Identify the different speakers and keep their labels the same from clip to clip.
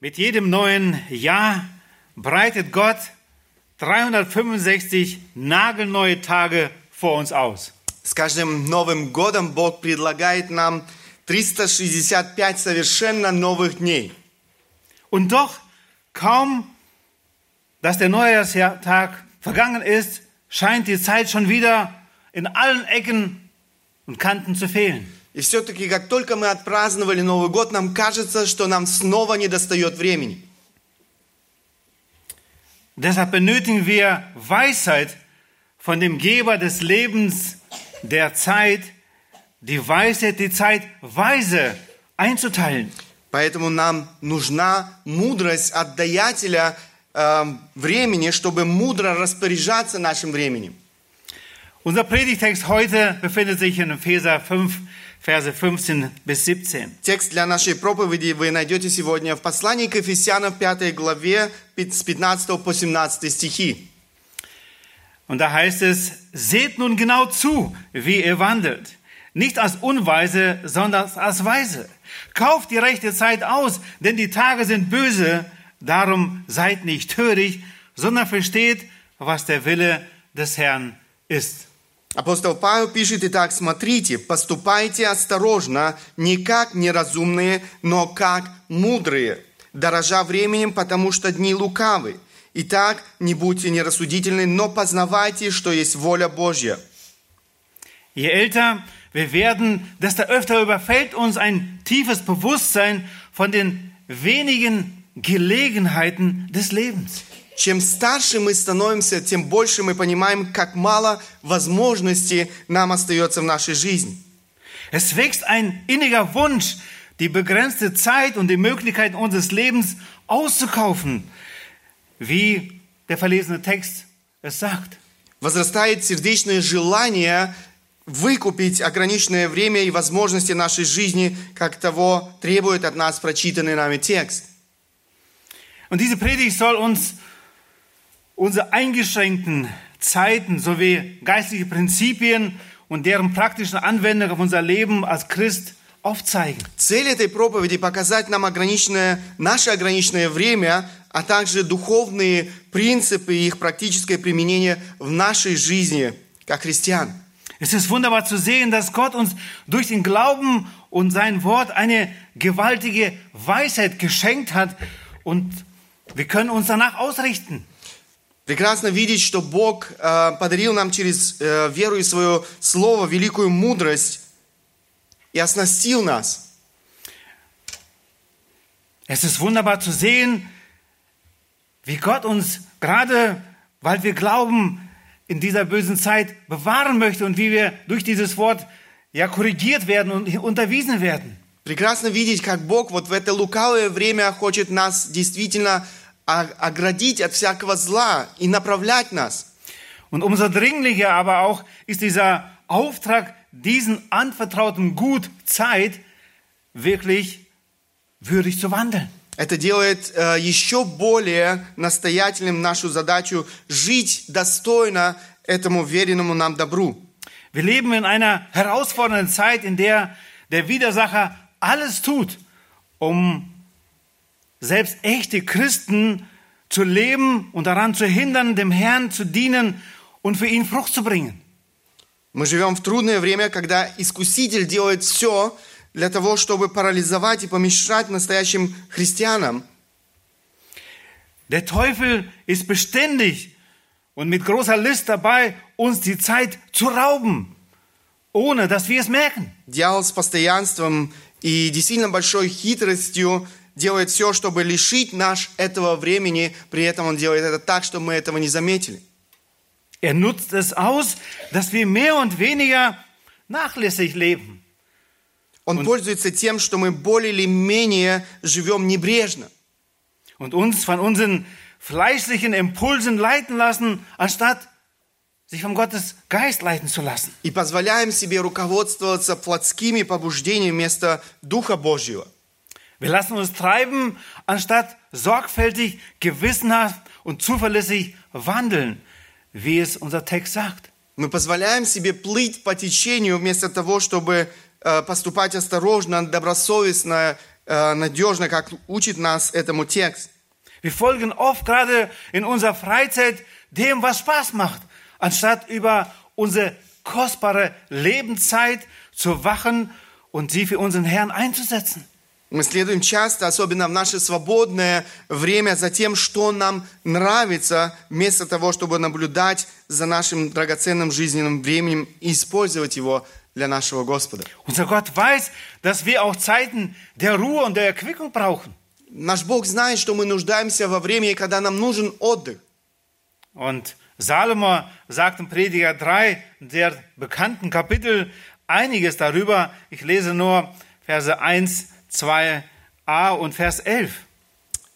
Speaker 1: Mit jedem neuen Jahr breitet Gott 365 nagelneue Tage vor uns aus.
Speaker 2: С каждым Новым годом Бог предлагает нам 365 совершенно новых дней.
Speaker 1: Und doch, kaum, dass der Neujahrstag vergangen ist, scheint die Zeit schon wieder in allen Ecken und Kanten zu fehlen.
Speaker 2: И все-таки, как только мы отпраздновали Новый год, нам кажется, что нам снова не достает времени.
Speaker 1: Deshalb benötigen wir Weisheit von dem Geber des Lebens, der Zeit, die Weisheit, die Zeit weise einzuteilen.
Speaker 2: Поэтому нам нужна мудрость от даятеля э, времени, чтобы мудро распоряжаться нашим временем.
Speaker 1: Unser Predigtext heute befindet sich in Epheser 5, Verse 15 bis 17.
Speaker 2: Текст для нашей проповеди вы найдете сегодня в послании к Ефесянам 5 главе с 15 по 17 стихи.
Speaker 1: Und da heißt es, seht nun genau zu, wie ihr wandelt. Nicht als Unweise, sondern als Weise. Kauft die rechte Zeit aus, denn die Tage sind böse. Darum seid nicht töricht, sondern versteht, was der Wille des Herrn ist.
Speaker 2: Апостол Павел пишет, итак, смотрите, поступайте осторожно, не как неразумные, но как мудрые, дорожа временем, потому что дни лукавы. Итак, не будьте нерассудительны, но познавайте, что есть воля Божья.
Speaker 1: Je älter wir werden, desto öfter überfällt uns ein tiefes Bewusstsein von den wenigen Gelegenheiten des Lebens.
Speaker 2: Чем старше мы становимся, тем больше мы понимаем, как мало возможностей нам остается в нашей жизни.
Speaker 1: Es wächst ein inniger Wunsch, die begrenzte Zeit und die Möglichkeiten unseres Lebens auszukaufen, wie der verlesene Text es sagt.
Speaker 2: Возрастает сердечное желание выкупить ограниченное время и возможности нашей жизни, как того требует от нас прочитанный нами текст.
Speaker 1: Und diese Predigt soll uns unsere eingeschränkten Zeiten sowie geistliche Prinzipien und deren praktischen Anwendung auf unser Leben als Christ aufzeigen.
Speaker 2: Цель этой проповеди – показать нам ограниченное, наше ограниченное время, а также духовные принципы и их практическое применение в нашей жизни, как христиан.
Speaker 1: Es ist wunderbar zu sehen, dass Gott uns durch den Glauben und sein Wort eine gewaltige Weisheit geschenkt hat und wir können uns danach ausrichten.
Speaker 2: Прекрасно видеть, что Бог э, подарил нам через э, веру и свое Слово великую мудрость и оснастил нас.
Speaker 1: Es ist wunderbar zu sehen, wie Gott uns gerade, weil wir glauben, in dieser bösen Zeit bewahren möchte und wie wir durch dieses Wort ja korrigiert werden und unterwiesen werden.
Speaker 2: Прекрасно видеть, как Бог вот в это лукавое время хочет нас действительно оградить от всякого зла и направлять нас.
Speaker 1: Und umso dringlicher aber auch ist dieser Auftrag, diesen anvertrauten Gut Zeit wirklich würdig zu wandeln.
Speaker 2: Это делает э, еще более настоятельным нашу задачу жить достойно этому веренному нам добру.
Speaker 1: Wir leben in einer herausfordernden Zeit, in der der Widersacher alles tut, um selbst echte Christen zu leben und daran zu hindern, dem Herrn zu dienen und für ihn Frucht zu bringen.
Speaker 2: Мы живем в трудное время, когда Искуситель делает все для того, чтобы парализовать и помешать настоящим христианам.
Speaker 1: Der Teufel ist beständig und mit großer List dabei, uns die Zeit zu rauben, ohne dass wir es merken.
Speaker 2: Дьявол с постоянством и действительно большой хитростью делает все, чтобы лишить наш этого времени, при этом он делает это так, чтобы мы этого не заметили.
Speaker 1: Er nutzt es aus, dass wir mehr und weniger nachlässig leben.
Speaker 2: Он пользуется тем, что мы более или менее живем небрежно.
Speaker 1: und uns von unseren fleischlichen Impulsen leiten lassen, anstatt sich von Gottes Geist leiten zu lassen.
Speaker 2: И позволяем себе руководствоваться плотскими побуждениями вместо Духа Божьего.
Speaker 1: Wir lassen uns treiben, anstatt sorgfältig, gewissenhaft und zuverlässig wandeln, wie es unser Text sagt.
Speaker 2: Мы позволяем себе плыть по течению вместо того, чтобы э, поступать осторожно, добросовестно, э, э, надежно, как учит нас этому текст.
Speaker 1: Wir folgen oft gerade in unserer Freizeit dem, was Spaß macht, anstatt über unsere kostbare Lebenszeit zu wachen und sie für unseren Herrn einzusetzen.
Speaker 2: Мы следуем часто, особенно в наше свободное время, за тем, что нам нравится, вместо того, чтобы наблюдать за нашим драгоценным жизненным временем и использовать его для нашего Господа.
Speaker 1: Unser Gott weiß, dass wir auch Zeiten der Ruhe und der Erquickung brauchen.
Speaker 2: Наш Бог знает, что мы нуждаемся во времени, когда нам нужен отдых.
Speaker 1: Und Salomo sagt im Prediger 3, der bekannten Kapitel, einiges darüber. Ich lese nur Verse 1, 2a und Vers 11.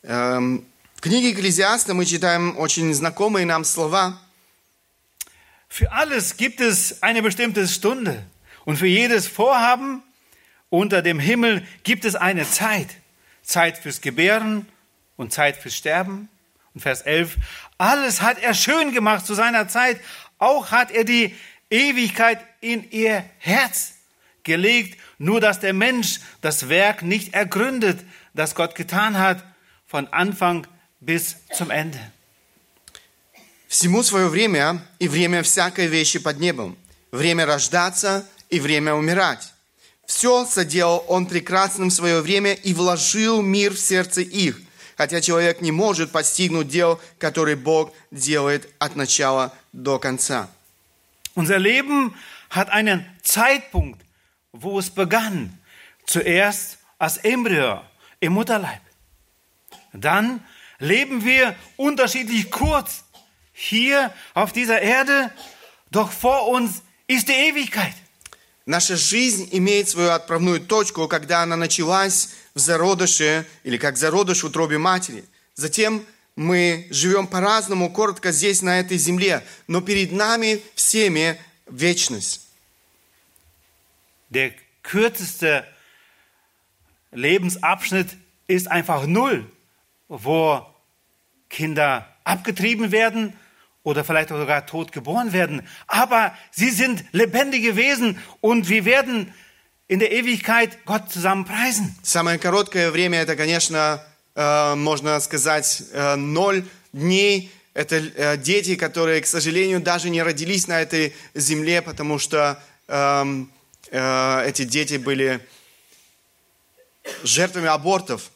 Speaker 2: Эм, В книге Экклезиаста мы читаем очень знакомые нам слова.
Speaker 1: Für alles gibt es eine bestimmte Stunde und für jedes Vorhaben unter dem Himmel gibt es eine Zeit. Zeit fürs Gebären und Zeit fürs Sterben. Und Vers 11, alles hat er schön gemacht zu seiner Zeit, auch hat er die Ewigkeit in ihr Herz gelegt, nur dass der Mensch das Werk nicht ergründet, das Gott getan hat, von Anfang bis zum Ende.
Speaker 2: Всему свое время и время всякой вещи под небом. Время рождаться и время умирать. Все соделал он прекрасным в свое время и вложил мир в сердце их, хотя человек не может постигнуть дел, которые Бог делает от начала до конца.
Speaker 1: Unser Leben hat einen Zeitpunkt, wo es begann. Zuerst als Embryo im Mutterleib. Dann leben wir unterschiedlich kurz hier auf dieser Erde, doch vor uns ist die Ewigkeit.
Speaker 2: Наша жизнь имеет свою отправную точку, когда она началась в зародыше или как зародыш в утробе матери. Затем мы живем по-разному, коротко здесь, на этой земле, но перед нами всеми вечность.
Speaker 1: Der kürzeste Lebensabschnitt ist einfach null, wo Kinder abgetrieben werden oder vielleicht auch sogar tot geboren werden. Aber sie sind lebendige Wesen und wir werden in der Ewigkeit Gott zusammen preisen.
Speaker 2: Самое короткое время, это, конечно, э, можно сказать, э, ноль дней. Это э, дети, которые, к сожалению, даже не родились на этой земле, потому что эм, э, эти дети были жертвами абортов.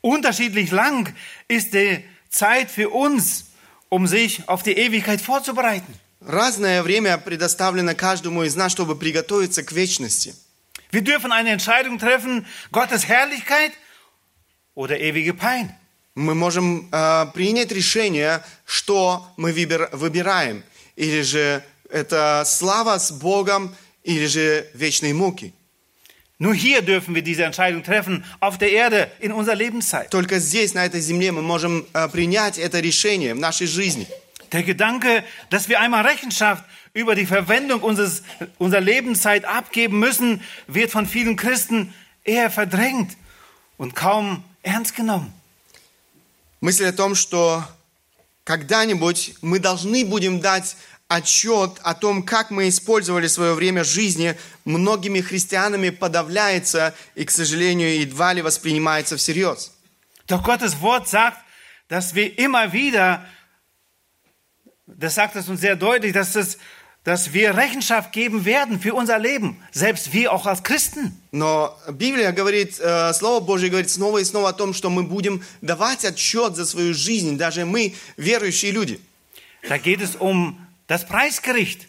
Speaker 1: Unterschiedlich lang ist die Zeit für uns, um sich auf die Ewigkeit vorzubereiten.
Speaker 2: Разное время предоставлено каждому из нас, чтобы приготовиться к вечности.
Speaker 1: Wir dürfen eine Entscheidung treffen, Gottes Herrlichkeit oder ewige Pein.
Speaker 2: Мы можем э, принять решение, что мы выбир- выбираем. Или же это слава с Богом, или же вечные муки.
Speaker 1: Nur hier dürfen wir diese Entscheidung treffen, auf der Erde, in unserer Lebenszeit.
Speaker 2: Только здесь, на этой земле, мы можем э, принять это решение в нашей жизни.
Speaker 1: Der Gedanke, dass wir einmal Rechenschaft über die Verwendung unseres, unserer Lebenszeit abgeben müssen, wird von vielen Christen eher verdrängt und kaum ernst genommen.
Speaker 2: Мысль о том, что когда-нибудь мы должны будем дать отчет о том, как мы использовали свое время жизни, многими христианами подавляется и, к сожалению, едва ли воспринимается всерьез.
Speaker 1: Doch Gottes Wort sagt, dass wir immer wieder, das sagt es uns sehr deutlich, dass, es, dass wir Rechenschaft geben werden für unser Leben, selbst wir auch als Christen.
Speaker 2: Но Библия говорит, э, Слово Божье говорит снова и снова о том, что мы будем давать отчет за свою жизнь, даже мы, верующие люди.
Speaker 1: Da geht es um das Preisgericht.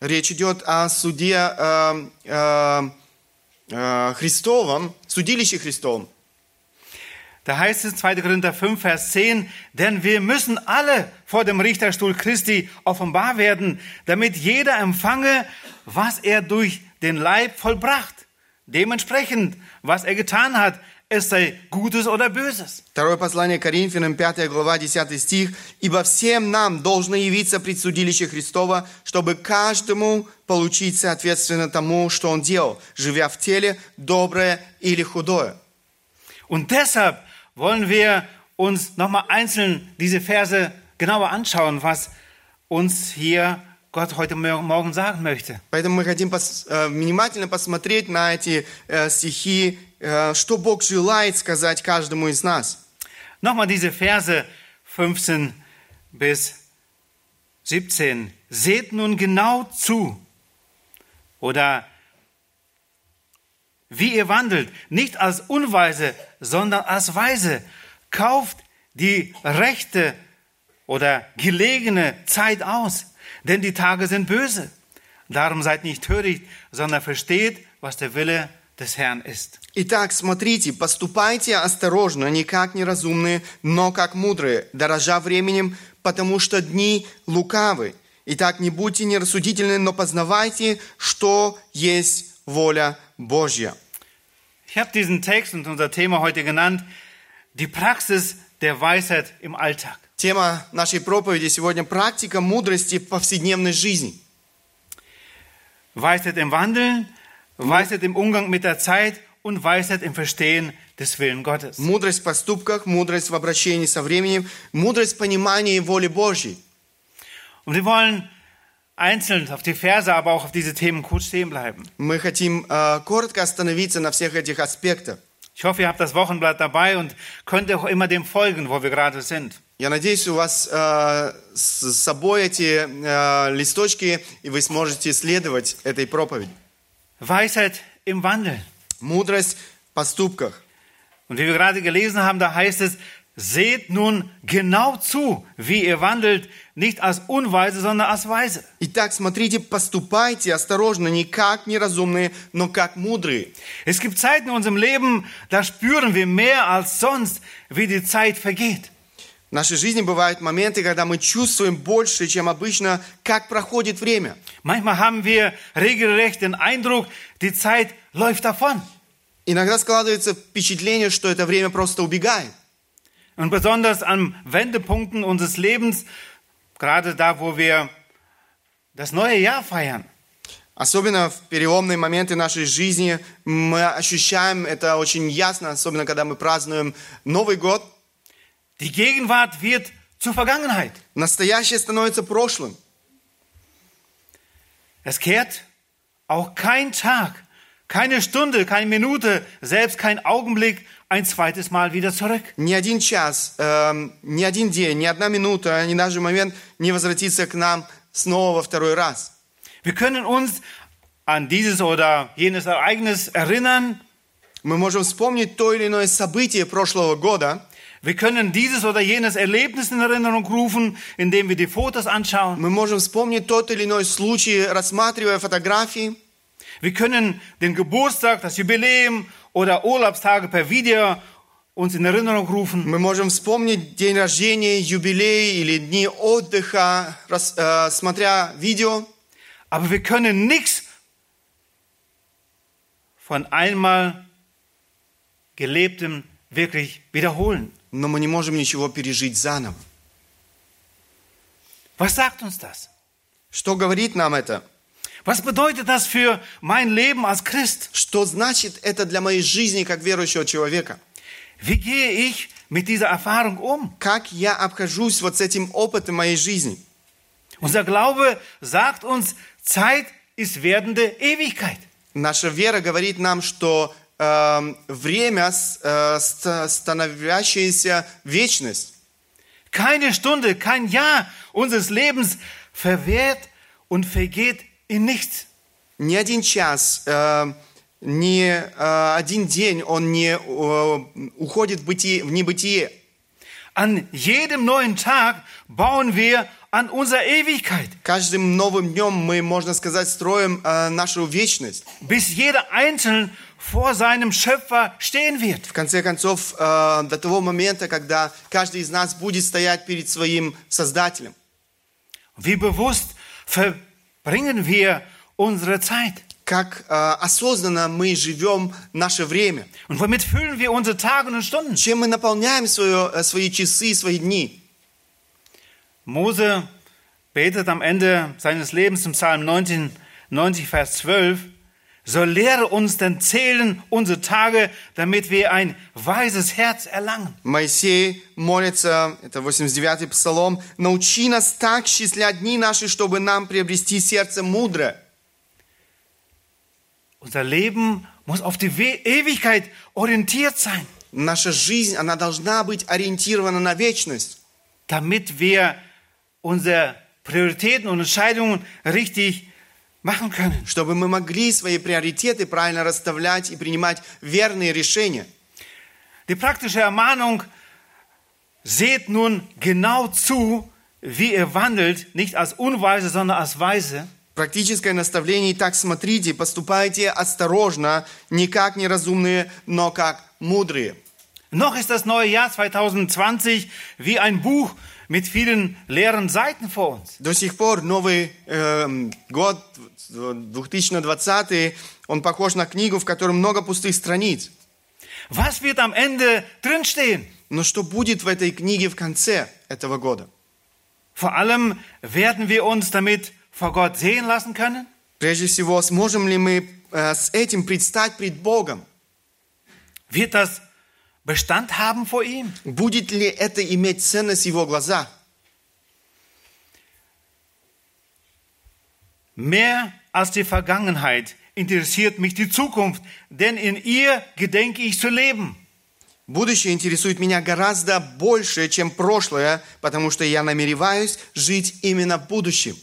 Speaker 2: Речь идет о суде э, э, э, Христовом, судилище Христовом.
Speaker 1: Da heißt es 2. Korinther 5, Vers 10, denn wir müssen alle vor dem Richterstuhl Christi offenbar werden, damit jeder empfange, was er durch den Leib vollbracht. Dementsprechend, was er getan hat, es sei Gutes oder Böses.
Speaker 2: Второе послание Коринфянам, 5 глава, 10 стих. «Ибо всем нам должно явиться предсудилище Христова, чтобы каждому получить соответственно тому, что он делал, живя в теле, доброе или худое».
Speaker 1: Und deshalb wollen wir uns nochmal einzeln diese Verse genauer anschauen, was uns hier Gott heute Morgen sagen möchte.
Speaker 2: Поэтому мы хотим пос- э, внимательно посмотреть на эти э, стихи, что Бог желает сказать каждому из нас.
Speaker 1: Nochmal diese Verse 15 bis 17. Seht nun genau zu. Oder wie ihr wandelt, nicht als Unweise, sondern als Weise. Kauft die rechte oder gelegene Zeit aus, denn die Tage sind böse. Darum seid nicht töricht, sondern versteht, was der Wille des Herrn ist.
Speaker 2: Итак, смотрите, поступайте осторожно, не как неразумные, но как мудрые, дорожа временем, потому что дни лукавы. Итак, не будьте нерассудительны, но познавайте, что есть воля Божья.
Speaker 1: Ich habe diesen Text und unser Thema heute genannt, die Praxis der Weisheit im Alltag.
Speaker 2: Тема нашей проповеди сегодня – практика мудрости в повседневной жизни.
Speaker 1: Weisheit im Wandeln, Weisheit im Umgang mit der Zeit und Weisheit im Verstehen des Willen Gottes.
Speaker 2: Мудрость в поступках, мудрость в обращении со временем, мудрость в понимании воли Божьей.
Speaker 1: Und wir wollen einzeln auf die Verse, aber auch auf diese Themen kurz stehen bleiben.
Speaker 2: Мы хотим э, коротко остановиться на всех этих аспектах.
Speaker 1: Ich hoffe, ihr habt das Wochenblatt dabei und könnt auch immer dem folgen, wo wir gerade sind.
Speaker 2: Я надеюсь, у вас э, с собой эти э, листочки, и вы сможете следовать этой проповеди.
Speaker 1: Weisheit im Wandeln.
Speaker 2: Мудрость в поступках.
Speaker 1: Und wie wir gerade gelesen haben, da heißt es, seht nun genau zu, wie ihr wandelt, nicht als Unweise, sondern als Weise.
Speaker 2: Итак, смотрите, поступайте осторожно, не как неразумные, но как мудрые.
Speaker 1: Es gibt Zeiten in unserem Leben, da spüren wir mehr als sonst, wie die Zeit vergeht.
Speaker 2: В нашей жизни бывают моменты, когда мы чувствуем больше, чем обычно, как проходит время.
Speaker 1: Manchmal haben wir regelrecht den Eindruck, die Zeit läuft davon.
Speaker 2: Иногда складывается впечатление, что это время просто убегает.
Speaker 1: Und besonders an Wendepunkten unseres Lebens, gerade da, wo wir das neue Jahr feiern.
Speaker 2: Особенно в переломные моменты нашей жизни мы ощущаем это очень ясно, особенно когда мы празднуем Новый год.
Speaker 1: Die Gegenwart wird zur Vergangenheit.
Speaker 2: Настоящее становится прошлым.
Speaker 1: Es kehrt auch kein Tag, keine Stunde, keine Minute, selbst kein Augenblick ein zweites Mal wieder zurück.
Speaker 2: Ни один час, эм, ни один день, ни одна минута, ни даже момент не возвратится к нам снова во второй раз.
Speaker 1: Wir können uns an dieses oder jenes Ereignis erinnern.
Speaker 2: Мы можем вспомнить то или иное событие прошлого года.
Speaker 1: Wir können dieses oder jenes Erlebnis in Erinnerung rufen, indem wir die Fotos anschauen.
Speaker 2: Мы можем вспомнить тот или иной случай, рассматривая фотографии.
Speaker 1: Wir können den Geburtstag, das Jubiläum oder Urlaubstage per Video uns in Erinnerung rufen.
Speaker 2: Мы можем вспомнить день рождения, юбилей или дни отдыха, рас- э, смотря видео.
Speaker 1: Aber wir können nichts von einmal gelebtem wirklich wiederholen.
Speaker 2: Но мы не можем ничего пережить заново.
Speaker 1: Was sagt uns das?
Speaker 2: Что говорит нам это?
Speaker 1: Was bedeutet das für mein Leben als Christ?
Speaker 2: Что значит это для моей жизни как верующего человека?
Speaker 1: Wie gehe ich mit dieser Erfahrung um?
Speaker 2: Как я обхожусь вот с этим опытом моей жизни?
Speaker 1: Unser Glaube sagt uns, Zeit ist werdende Ewigkeit.
Speaker 2: Наша вера говорит нам, что время с- э, ст- становящаяся вечность.
Speaker 1: Keine Stunde, kein Jahr unseres Lebens verwehrt und vergeht in nichts.
Speaker 2: Ни один час, э, ни э, один день он не э, уходит в, бытие, в небытие.
Speaker 1: An jedem neuen Tag bauen wir an unserer Ewigkeit,
Speaker 2: Каждым новым днем мы, можно сказать, строим э, нашу вечность.
Speaker 1: bis jeder Einzelne vor seinem Schöpfer stehen wird.
Speaker 2: В конце концов, э, до того момента, когда каждый из нас будет стоять перед своим Создателем.
Speaker 1: Wie bewusst verbringen wir unsere Zeit?
Speaker 2: Как э, осознанно мы живем наше время.
Speaker 1: Und womit füllen wir unsere Tage und Stunden?
Speaker 2: Чем мы наполняем свое, э, свои часы, свои дни.
Speaker 1: Mose betet am Ende seines Lebens im Psalm 19, 90, Vers 12, so lehre uns denn zählen unsere Tage, damit wir ein weises Herz erlangen.
Speaker 2: Моисей молится, это 89-й псалом, «Научи нас так счислять дни наши, чтобы нам приобрести сердце мудрое».
Speaker 1: Unser Leben muss auf die We Ewigkeit orientiert sein,
Speaker 2: Наша жизнь, она должна быть ориентирована на вечность,
Speaker 1: damit wir unsere Prioritäten und Entscheidungen richtig machen können.
Speaker 2: чтобы мы могли свои приоритеты правильно расставлять и принимать верные решения.
Speaker 1: Die praktische Ermahnung, seht nun genau zu, wie ihr wandelt, nicht als Unweise, sondern als Weise.
Speaker 2: Практическое наставление, итак, смотрите, поступайте осторожно, не как неразумные, но как мудрые.
Speaker 1: Noch ist das neue Jahr 2020 wie ein Buch mit vielen leeren Seiten vor uns.
Speaker 2: До сих пор Новый эм, год, 2020, он похож на книгу, в которой много пустых страниц.
Speaker 1: Was wird am Ende drinstehen?
Speaker 2: Но что будет в этой книге в конце этого года?
Speaker 1: Vor allem werden wir uns damit vor Gott sehen lassen können?
Speaker 2: Прежде всего, сможем ли мы э, с этим предстать пред Богом?
Speaker 1: Wird das Bestand haben vor ihm?
Speaker 2: Будет ли это иметь ценность в Его глазах?
Speaker 1: Mehr als die Vergangenheit interessiert mich die Zukunft, denn in ihr gedenke ich zu leben.
Speaker 2: Будущее интересует меня гораздо больше, чем прошлое, потому что я намереваюсь жить именно в будущем.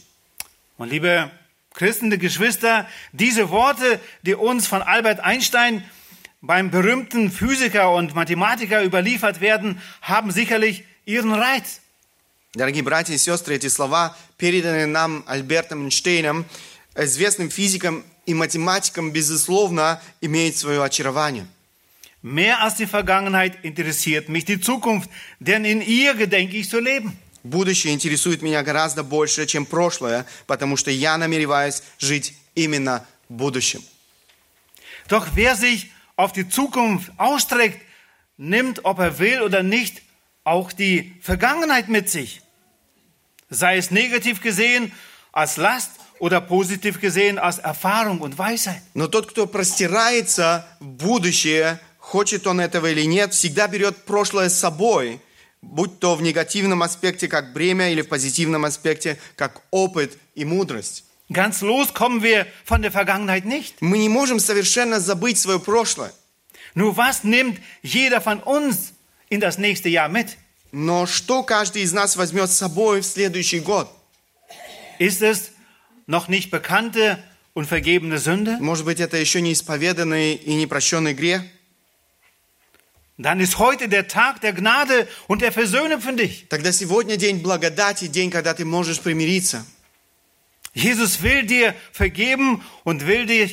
Speaker 1: Und liebe Christen, die Geschwister, diese Worte, die uns von Albert Einstein beim berühmten Physiker und Mathematiker überliefert werden, haben sicherlich ihren Reiz.
Speaker 2: Дорогие братья и сестры, эти слова, переданные нам Альбертом Эйнштейном, известным физиком и математиком, безусловно, имеют свое очарование.
Speaker 1: Mehr als die Vergangenheit interessiert mich die Zukunft, denn in ihr gedenke ich zu leben.
Speaker 2: Будущее интересует меня гораздо больше, чем прошлое, потому что я намереваюсь жить именно в будущем.
Speaker 1: Doch wer sich auf die Zukunft ausstreckt, nimmt, ob er will oder nicht, auch die Vergangenheit mit sich. Sei es negativ gesehen als Last oder positiv gesehen als Erfahrung und Weisheit.
Speaker 2: Но тот, кто простирается в будущее, хочет он этого или нет, всегда берет прошлое с собой, будь то в негативном аспекте как бремя или в позитивном аспекте как опыт и мудрость.
Speaker 1: Ganz los kommen wir von der Vergangenheit nicht.
Speaker 2: Мы не можем совершенно забыть свое прошлое.
Speaker 1: Nur was nimmt jeder von uns in das nächste Jahr mit?
Speaker 2: Но что каждый из нас возьмет с собой в следующий год?
Speaker 1: Ist es noch nicht bekannte und vergebene Sünde?
Speaker 2: Может быть, это еще не исповеданный и непрощенный грех?
Speaker 1: Dann ist heute der Tag der Gnade und der Versöhnung für dich.
Speaker 2: Тогда сегодня день благодати, день, когда ты можешь примириться.
Speaker 1: Jesus will dir vergeben und will dir,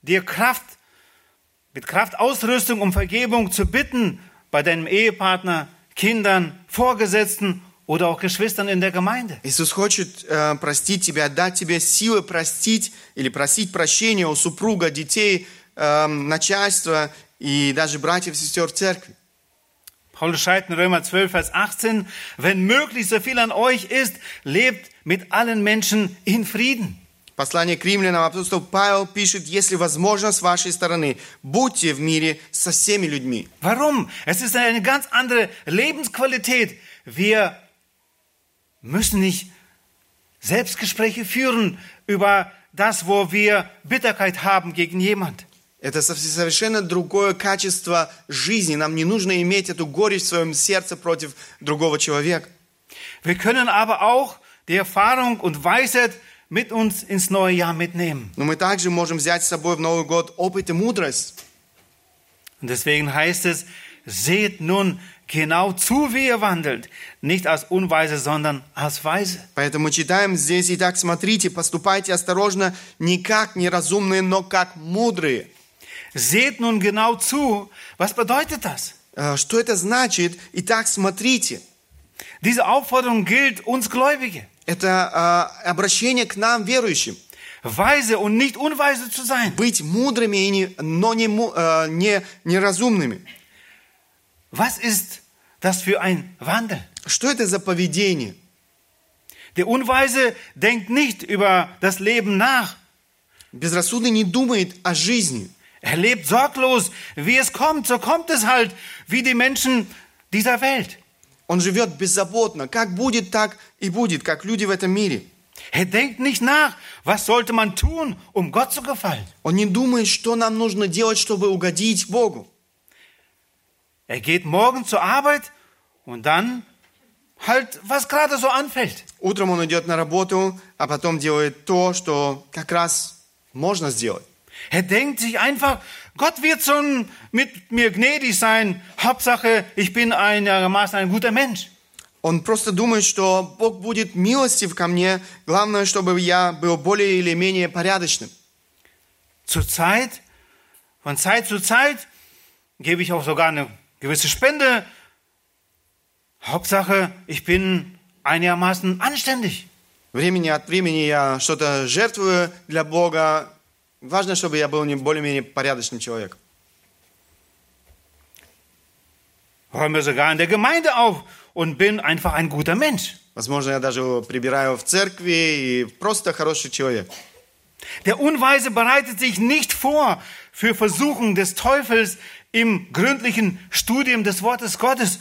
Speaker 1: dir Kraft, mit Kraft Ausrüstung um Vergebung zu bitten bei deinem Ehepartner, Kindern, Vorgesetzten oder auch Geschwistern in der Gemeinde.
Speaker 2: Иисус хочет э, простить тебя, дать тебе силы простить или просить прощения у супруга, детей, э, начальства и даже братьев и сестер в церкви.
Speaker 1: Paulus schreibt in Römer 12, Vers 18, wenn möglich so viel an euch ist, lebt mit allen Menschen in Frieden.
Speaker 2: Послание к римлянам апостол Павел пишет, если возможно с вашей стороны, будьте в мире со всеми людьми.
Speaker 1: Warum? Es ist eine ganz andere Lebensqualität. Wir müssen nicht Selbstgespräche führen über das, wo wir Bitterkeit haben gegen jemand.
Speaker 2: Это со- совершенно другое качество жизни. Нам не нужно иметь эту горечь в своем сердце против другого человека.
Speaker 1: Wir können aber auch die Erfahrung und Weisheit mit uns ins neue Jahr mitnehmen.
Speaker 2: Но мы также можем взять с собой в Новый год опыт и мудрость.
Speaker 1: Und deswegen heißt es, seht nun genau zu, wie ihr wandelt, nicht als Unweise, sondern als Weise.
Speaker 2: Поэтому читаем здесь, итак, смотрите, поступайте осторожно, не как неразумные, но как мудрые.
Speaker 1: Seht nun genau zu, was bedeutet das?
Speaker 2: Э, Что это значит? Итак, смотрите.
Speaker 1: Diese Aufforderung gilt uns Gläubige,
Speaker 2: Это э, обращение к нам, верующим.
Speaker 1: weise und nicht unweise zu sein.
Speaker 2: Быть мудрыми, и не, но не, му- э, не неразумными.
Speaker 1: Was ist das für ein Wandel?
Speaker 2: Что это за поведение?
Speaker 1: Der Unweise denkt nicht über das Leben nach,
Speaker 2: Безрассудный не думает о жизни.
Speaker 1: Er lebt sorglos, wie es kommt, so kommt es halt, wie die Menschen dieser Welt.
Speaker 2: Он живет беззаботно. Как будет, так и будет, как люди в этом мире.
Speaker 1: Er denkt nicht nach, was sollte man tun, um Gott zu gefallen.
Speaker 2: Он не думает, что нам нужно делать, чтобы угодить Богу.
Speaker 1: Er geht morgen zur Arbeit und dann halt, was gerade so anfällt.
Speaker 2: Утром он идет на работу, а потом делает то, что как раз можно сделать.
Speaker 1: Er denkt sich einfach, Gott wird schon mit mir gnädig sein. Hauptsache, ich bin einigermaßen ein guter Mensch.
Speaker 2: Он просто думает, что Бог будет милостив ко мне. Главное, чтобы я был более или менее порядочным.
Speaker 1: Zur Zeit, von Zeit zu Zeit gebe ich auch sogar eine gewisse Spende. Hauptsache, ich bin einigermaßen anständig.
Speaker 2: Времени от времени я что-то жертвую для Бога. Важно, чтобы я был не более-менее порядочным человеком.
Speaker 1: Räume sogar in der Gemeinde auf und bin einfach ein guter Mensch.
Speaker 2: Возможно, я даже прибираю в церкви и просто хороший человек.
Speaker 1: Der Unweise bereitet sich nicht vor für Versuchungen des Teufels im gründlichen Studium des Wortes Gottes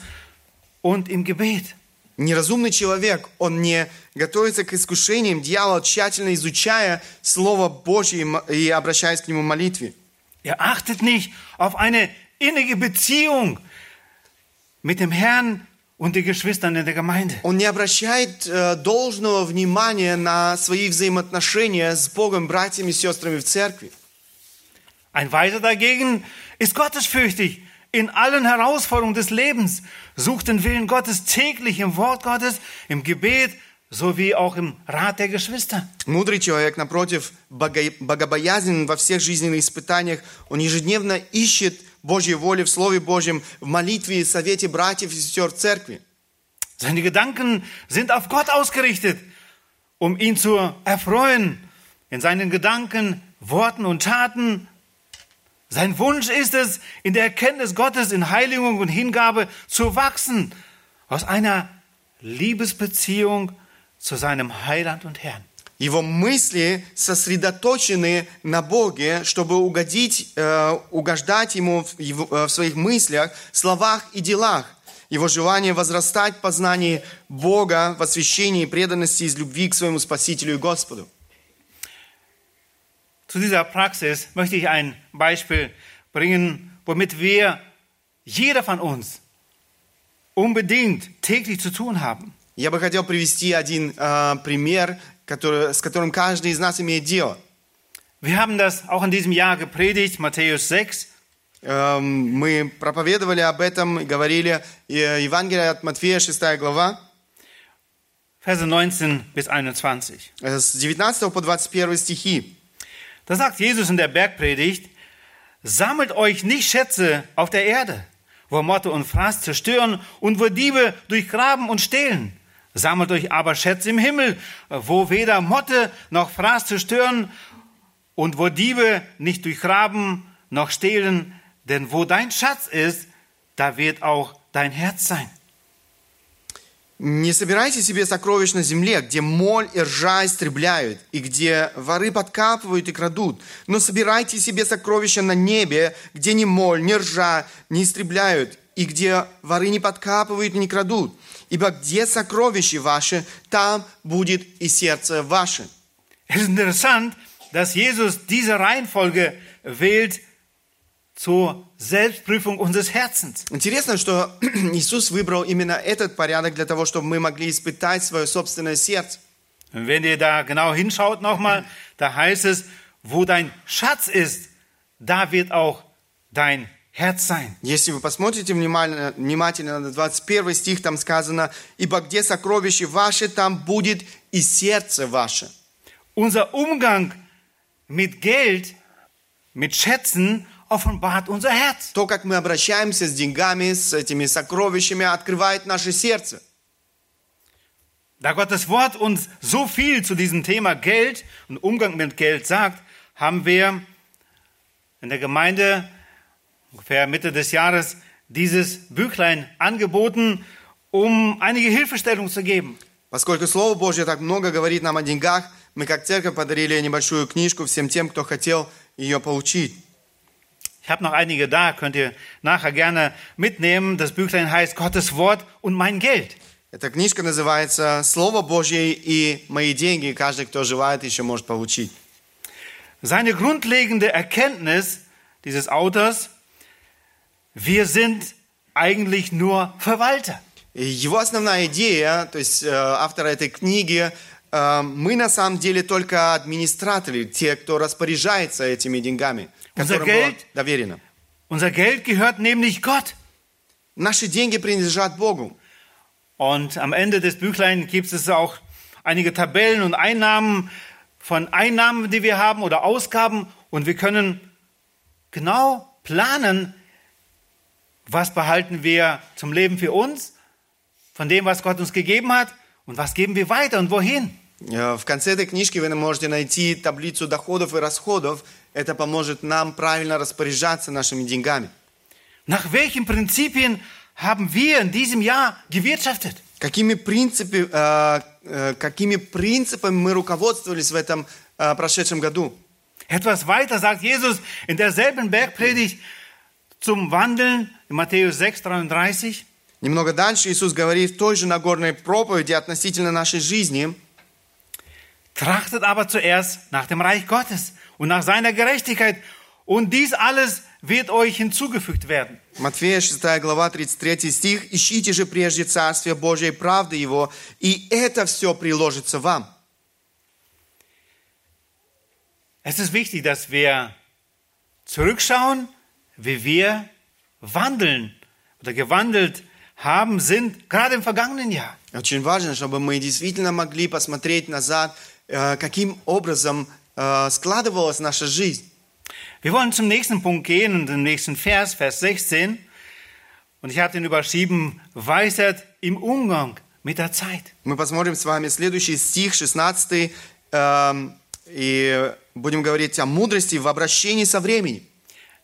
Speaker 1: und im Gebet.
Speaker 2: Неразумный человек, он не готовится к искушениям дьявола, тщательно изучая Слово Божье и обращаясь к нему в молитве.
Speaker 1: Er achtet nicht auf eine innige Beziehung mit dem Herrn und den Geschwistern in der Gemeinde.
Speaker 2: Он не обращает э, должного внимания на свои взаимоотношения с Богом, братьями и сестрами в церкви.
Speaker 1: Ein Weiser dagegen ist gottesfürchtig in allen Herausforderungen des Lebens, sucht den Willen Gottes täglich im Wort Gottes, im Gebet sowie auch im Rat der Geschwister.
Speaker 2: Мудрый человек, напротив, бого- богобоязнен во всех жизненных испытаниях. Он ежедневно ищет Божьей воли в Слове Божьем, в молитве и совете братьев и сестер в церкви.
Speaker 1: Seine Gedanken sind auf Gott ausgerichtet, um ihn zu erfreuen in seinen Gedanken, Worten und Taten. Sein Wunsch ist es, in der Erkenntnis Gottes, in Heiligung und Hingabe zu wachsen, aus einer Liebesbeziehung zu seinem Heiland und Herrn.
Speaker 2: Его мысли сосредоточены на Боге, чтобы угодить, э, угождать Ему в, его- э, в своих мыслях, словах и делах. Его желание возрастать в познании Бога, в освящении и преданности из любви к своему Спасителю и Господу.
Speaker 1: Zu dieser Praxis möchte ich ein Beispiel bringen, womit wir, jeder von uns, unbedingt täglich zu tun haben.
Speaker 2: Я бы хотел привести один э, пример, который, с которым каждый из нас имеет дело.
Speaker 1: Wir haben das auch in diesem Jahr gepredigt, Matthäus 6.
Speaker 2: Эм, мы проповедовали об этом и говорили э, Евангелие от Матфея, 6 глава,
Speaker 1: Verse 19 bis 21.
Speaker 2: э, с 19 по 21 стихи.
Speaker 1: Da sagt Jesus in der Bergpredigt, sammelt euch nicht Schätze auf der Erde, wo Motte und Fraß zerstören und wo Diebe durchgraben und stehlen. Sammelt euch aber Schätze im Himmel, wo weder Motte noch Fraß zerstören und wo Diebe nicht durchgraben noch stehlen. Denn wo dein Schatz ist, da wird auch dein Herz sein.
Speaker 2: Не собирайте себе сокровищ на земле, где моль и ржа истребляют, и где воры подкапывают и крадут. Но собирайте себе сокровища на небе, где ни моль, ни ржа не истребляют, и где воры не подкапывают и не крадут. Ибо где сокровища ваши, там будет и сердце ваше.
Speaker 1: Es ist interessant, dass Jesus diese Reihenfolge wählt zur Selbstprüfung unseres Herzens.
Speaker 2: Интересно, что Иисус выбрал именно этот порядок для того, чтобы мы могли испытать свое собственное сердце.
Speaker 1: Und wenn ihr da genau hinschaut nochmal, da heißt es, wo dein Schatz ist, da wird auch dein Herz sein.
Speaker 2: Если вы посмотрите внимательно, внимательно на 21 стих, там сказано, «Ибо где сокровище ваше, там будет и сердце ваше».
Speaker 1: Unser Umgang mit Geld, mit Schätzen, offenbart unser Herz.
Speaker 2: То, как мы обращаемся с деньгами, с этими сокровищами, открывает наше сердце.
Speaker 1: Da Gottes Wort uns so viel zu diesem Thema Geld und Umgang mit Geld sagt, haben wir in der Gemeinde ungefähr Mitte des Jahres dieses Büchlein angeboten, um einige Hilfestellung zu geben.
Speaker 2: Поскольку Слово Божье так много говорит нам о деньгах, Мы как церковь подарили небольшую книжку всем тем, кто хотел ее получить.
Speaker 1: Ich habe noch einige da, könnt ihr nachher gerne mitnehmen. Das Büchlein heißt Gottes Wort und mein Geld.
Speaker 2: Эта книжка называется «Слово Божье и мои деньги». Каждый, кто желает, еще может получить.
Speaker 1: Seine grundlegende Erkenntnis dieses Autors, wir sind eigentlich nur Verwalter.
Speaker 2: И Его основная идея, то есть э, автора этой книги, э, мы на самом деле только администраторы, те, кто распоряжается этими деньгами,
Speaker 1: Unser
Speaker 2: которым было
Speaker 1: Geld-
Speaker 2: доверено.
Speaker 1: Unser Geld gehört nämlich Gott.
Speaker 2: Наши деньги принадлежат Богу.
Speaker 1: Und am Ende des Büchlein gibt es auch einige Tabellen und Einnahmen von Einnahmen, die wir haben oder Ausgaben. Und wir können genau planen, was behalten wir zum Leben für uns, von dem, was Gott uns gegeben hat, und was geben wir weiter und wohin.
Speaker 2: Э, В конце этой книжки вы можете найти таблицу доходов и расходов. Это поможет нам правильно распоряжаться нашими деньгами.
Speaker 1: Nach welchen Prinzipien haben wir in diesem Jahr gewirtschaftet?
Speaker 2: Какими, принципи- э, э, какими принципами мы руководствовались в этом э, прошедшем году?
Speaker 1: Etwas weiter sagt Jesus in derselben Bergpredigt zum Wandeln in Matthäus 6, 33.
Speaker 2: Немного дальше Иисус говорит в той же Нагорной проповеди относительно нашей жизни.
Speaker 1: Trachtet aber zuerst nach dem Reich Gottes und nach seiner Gerechtigkeit. Und dies alles wird euch hinzugefügt werden.
Speaker 2: Матфея 6 глава 33 стих. «Ищите же прежде Царствие Божие и правды Его, и это все приложится вам».
Speaker 1: Es ist wichtig, dass wir zurückschauen, wie wir wandeln oder gewandelt haben, sind, gerade im vergangenen Jahr.
Speaker 2: Очень важно, чтобы мы действительно могли посмотреть назад, э, каким образом э, складывалась наша жизнь.
Speaker 1: Wir wollen zum nächsten Punkt gehen und den nächsten Vers, Vers 16. Und ich habe den überschrieben, Weisheit im Umgang mit der Zeit.
Speaker 2: Мы посмотрим с вами следующий стих, 16, эм, и будем говорить о мудрости в обращении со временем.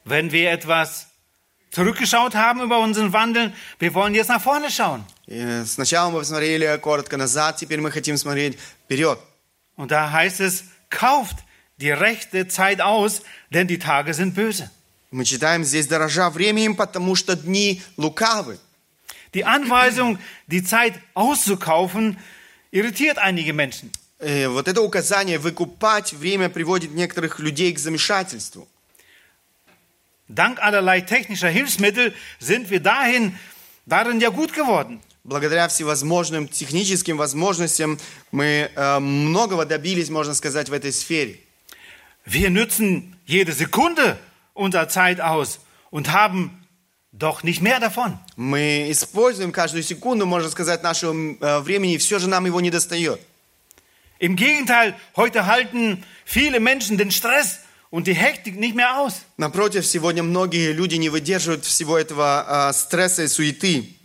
Speaker 1: Wenn wir etwas zurückgeschaut haben über unseren Wandel, wir wollen jetzt nach vorne schauen.
Speaker 2: И сначала мы посмотрели коротко назад, теперь мы хотим смотреть вперед.
Speaker 1: Und da heißt es, kauft die rechte Zeit aus, denn die Tage sind böse.
Speaker 2: Мы читаем здесь «дорожа временем, потому что дни лукавы».
Speaker 1: Die Anweisung, die Zeit auszukaufen, irritiert einige Menschen.
Speaker 2: Э, вот это указание «выкупать время» приводит некоторых людей к замешательству.
Speaker 1: Dank allerlei technischer Hilfsmittel sind wir dahin, darin ja gut geworden.
Speaker 2: Благодаря всевозможным техническим возможностям мы э, многого добились, можно сказать, в этой сфере.
Speaker 1: Wir nützen jede Sekunde unserer Zeit aus und haben doch nicht mehr davon.
Speaker 2: Мы используем каждую секунду, можно сказать, нашего э, времени, и все же нам его не достает.
Speaker 1: Im Gegenteil, heute halten viele Menschen den Stress und die Hektik nicht mehr aus.
Speaker 2: Напротив, сегодня многие люди не выдерживают всего этого э, стресса и суеты.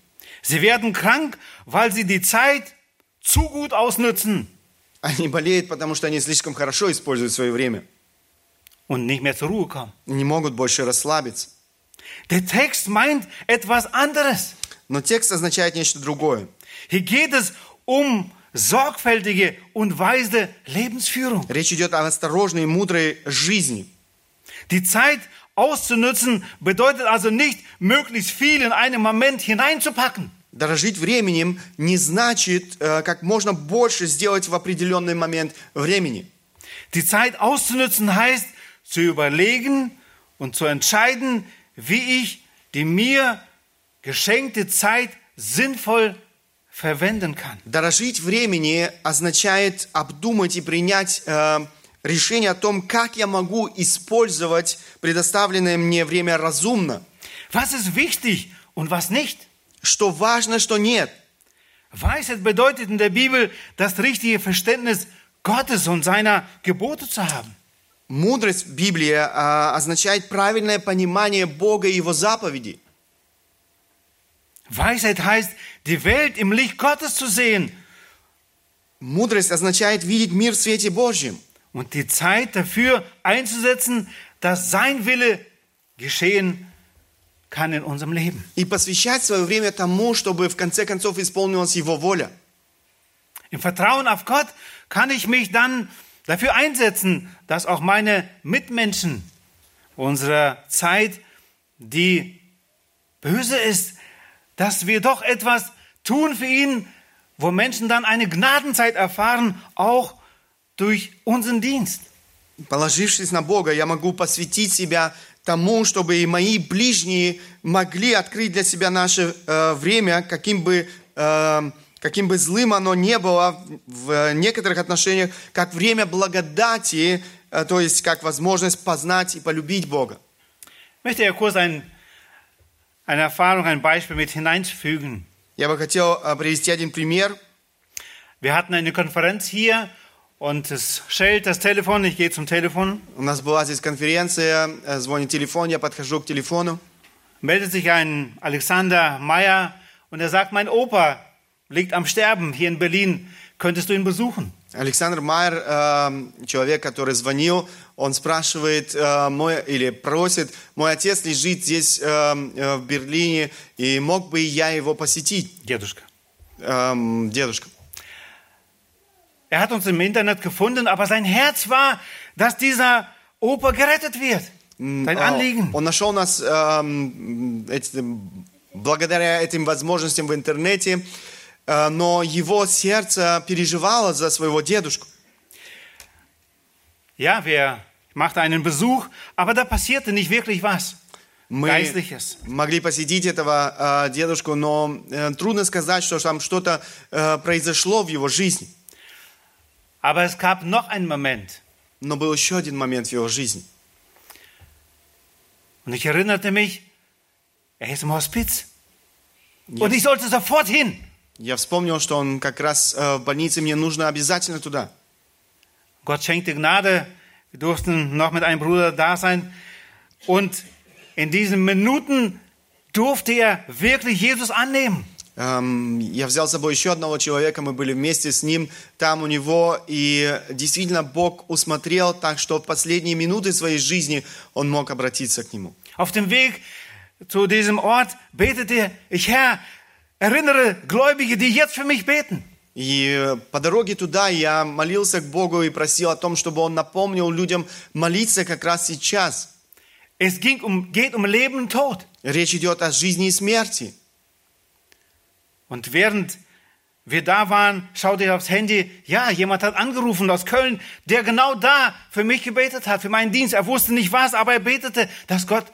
Speaker 1: Sie werden krank, weil sie die Zeit zu gut ausnutzen
Speaker 2: Они болеют, потому что они слишком хорошо используют свое время.
Speaker 1: und nicht mehr zur Ruhe kommen.
Speaker 2: Не могут больше расслабиться.
Speaker 1: Der Text meint etwas anderes.
Speaker 2: Но текст означает нечто другое.
Speaker 1: Hier geht es um sorgfältige und weise Lebensführung.
Speaker 2: Речь идет о осторожной и мудрой жизни.
Speaker 1: Die Zeit auszunutzen bedeutet also nicht, möglichst viel in einen Moment hineinzupacken.
Speaker 2: Дорожить временем не значит э, как можно больше сделать в определенный момент времени.
Speaker 1: Die Zeit auszunutzen heißt, zu überlegen und zu entscheiden, wie ich die mir geschenkte Zeit sinnvoll verwenden kann.
Speaker 2: Дорожить времени означает обдумать и принять э, решение о том, как я могу использовать предоставленное мне время разумно.
Speaker 1: Was ist wichtig und was nicht?
Speaker 2: Что важно, что нет.
Speaker 1: Weisheit bedeutet in der Bibel, das richtige Verständnis Gottes und seiner Gebote zu haben.
Speaker 2: Мудрость в Библии э, означает правильное понимание Бога и Его заповедей.
Speaker 1: Weisheit heißt, die Welt im Licht Gottes zu sehen
Speaker 2: Мудрость означает видеть мир в свете Божьем
Speaker 1: und die Zeit dafür einzusetzen, dass sein Wille geschehen kann in unserem Leben.
Speaker 2: и посвящать свое время тому, чтобы в конце концов исполнилась Его воля.
Speaker 1: Im Vertrauen auf Gott kann ich mich dann dafür einsetzen, dass auch meine Mitmenschen unserer Zeit, die böse ist, dass wir doch etwas tun für ihn, wo Menschen dann eine Gnadenzeit erfahren, auch durch unseren Dienst.
Speaker 2: Положившись на Бога, я могу посвятить себя тому, чтобы и мои ближние могли открыть для себя наше э, время, каким бы, э, каким бы злым оно не было в некоторых отношениях, как время благодати, э, то есть как возможность познать и полюбить Бога.
Speaker 1: Ich möchte ja kurz ein, eine Erfahrung, ein Beispiel mit hineinfügen.
Speaker 2: Я бы хотел э, привести один пример.
Speaker 1: Wir hatten eine Konferenz hier und es schellt das Telefon, ich gehe zum Telefon,
Speaker 2: У нас была здесь конференция, э, звонит телефон, я подхожу к телефону.
Speaker 1: meldet sich ein Alexander Meyer und er sagt, mein Opa liegt am Sterben hier in Berlin, könntest du ihn besuchen?
Speaker 2: Александр Майер, э, человек, который звонил, он спрашивает э, мой, или просит, мой отец лежит здесь э, в Берлине, и мог бы я его посетить,
Speaker 1: Дедушка.
Speaker 2: Эм, дедушка.
Speaker 1: Er hat uns im Internet gefunden, aber sein Herz war, dass dieser Opa gerettet wird. Sein
Speaker 2: Э,
Speaker 1: Anliegen.
Speaker 2: Он нашел нас эм, эти- благодаря этим возможностям в интернете, э, но его сердце переживало за своего дедушку.
Speaker 1: Ja, wir machten einen Besuch, aber da passierte nicht wirklich was.
Speaker 2: Мы
Speaker 1: Geistliches.
Speaker 2: могли посетить этого э, дедушку, но э, трудно сказать, что там что-то э, произошло в его жизни.
Speaker 1: Aber es gab noch einen Moment.
Speaker 2: Но был еще один момент в его жизни.
Speaker 1: Und ich erinnerte mich, er ist im Hospiz. Und ich sollte sofort hin.
Speaker 2: Я вспомнил, что он как раз э, в больнице, мне нужно обязательно туда.
Speaker 1: Gott schenkte Gnade. Wir durften noch mit einem Bruder da sein. Und in diesen Minuten durfte er wirklich Jesus annehmen.
Speaker 2: Эм, Я взял с собой еще одного человека, мы были вместе с ним там у него, и действительно Бог усмотрел так, что в последние минуты своей жизни он мог обратиться к нему.
Speaker 1: Auf dem Weg zu diesem Ort betete ich, Herr, erinnere Gläubige, die jetzt für mich beten.
Speaker 2: И по дороге туда я молился к Богу и просил о том, чтобы Он напомнил людям молиться как раз сейчас.
Speaker 1: Es ging um, geht um Leben und Tod.
Speaker 2: Речь идет о жизни и смерти.
Speaker 1: Und während wir da waren, schaute ich aufs Handy. Ja, jemand hat angerufen aus Köln, der genau da für mich gebetet hat, für meinen Dienst. Er wusste nicht was, aber er betete, dass Gott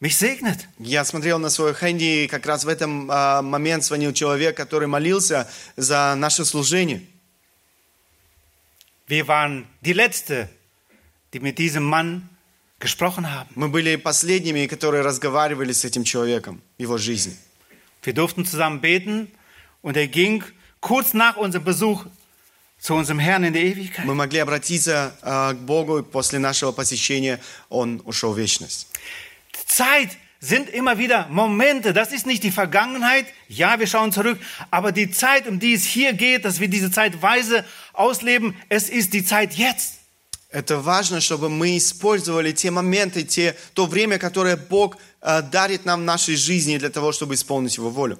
Speaker 1: mich segnet.
Speaker 2: Я смотрел на свой хэнди, и как раз в этом а, момент звонил человек, который молился за наше служение.
Speaker 1: Wir waren die Letzte, die mit diesem Mann gesprochen haben.
Speaker 2: Мы были последними, которые разговаривали с этим человеком в его жизни.
Speaker 1: Wir durften zusammen beten und er ging kurz nach unserem Besuch zu unserem Herrn in der Ewigkeit.
Speaker 2: Мы могли обратиться а, к Богу, и после нашего посещения он ушел в вечность.
Speaker 1: Zeit sind immer wieder Momente. Das ist nicht die Vergangenheit. Ja, wir schauen zurück. Aber die Zeit, um die es hier geht, dass wir diese Zeit weise ausleben, es ist die Zeit jetzt.
Speaker 2: Это важно, чтобы мы использовали те моменты, те, то время, которое Бог а, дарит нам в нашей жизни для того, чтобы исполнить Его волю.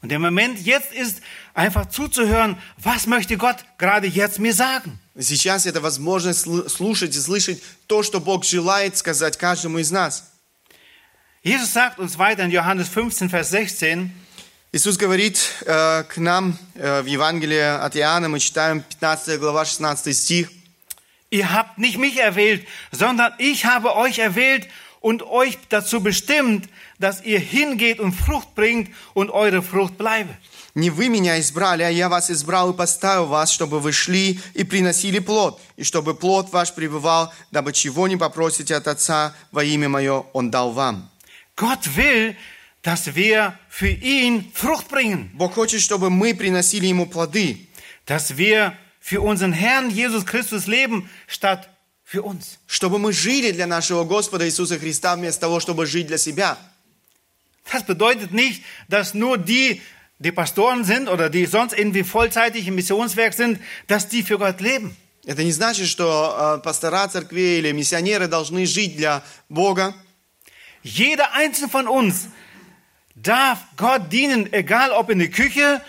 Speaker 1: Und der Moment jetzt ist einfach zuzuhören, was möchte Gott gerade jetzt mir sagen.
Speaker 2: Сейчас это возможность сл- слушать и слышать то, что Бог желает сказать каждому из нас.
Speaker 1: Jesus sagt uns weiter in Johannes 15, Vers 16,
Speaker 2: Иисус говорит э, к нам э, в Евангелии от Иоанна, мы читаем 15 глава 16 стих.
Speaker 1: ihr habt nicht mich erwählt, sondern ich habe euch erwählt und euch dazu bestimmt, dass ihr hingeht und Frucht bringt und eure Frucht bleibe.
Speaker 2: Не вы меня избрали, а я вас избрал и поставил вас, чтобы вы шли и приносили плод, и чтобы плод ваш пребывал, дабы чего не попросите от Отца во имя Мое, Он дал вам.
Speaker 1: Gott will, dass wir für ihn Frucht bringen,
Speaker 2: Бог хочет, чтобы мы приносили Ему плоды,
Speaker 1: dass wir für unseren Herrn Jesus Christus leben, statt für uns.
Speaker 2: чтобы мы жили для нашего Господа Иисуса Христа вместо того, чтобы жить для себя.
Speaker 1: Das bedeutet nicht, dass nur die, die Pastoren sind oder die sonst irgendwie vollzeitig im Missionswerk sind, dass die für Gott leben.
Speaker 2: Это не значит, что э, пастора церкви или миссионеры должны жить для Бога.
Speaker 1: Jeder einzelne von uns darf Gott dienen, egal ob in der Küche,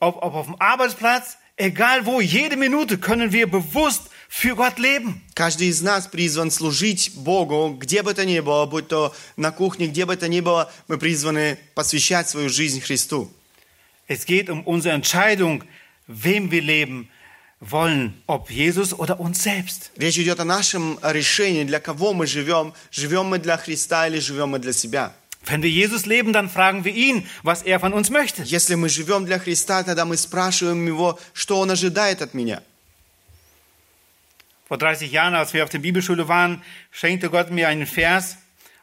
Speaker 1: ob, ob auf dem Arbeitsplatz, egal wo. Jede Minute können wir bewusst für Gott leben.
Speaker 2: Каждый из нас призван служить Богу, где бы то ни было, будь то на кухне, где бы то ни было, мы призваны посвящать свою жизнь Христу.
Speaker 1: Es geht um unsere Entscheidung, wem wir leben wollen, ob Jesus oder uns selbst.
Speaker 2: Речь идет о нашем решении, для кого мы живем. Живем мы для Христа или живем мы для себя.
Speaker 1: Wenn wir Jesus leben, dann fragen wir ihn, was er von uns möchte.
Speaker 2: Если мы живем для Христа, тогда мы спрашиваем Его, что Он ожидает от меня.
Speaker 1: Vor 30 Jahren, als wir auf der Bibelschule waren, schenkte Gott mir einen Vers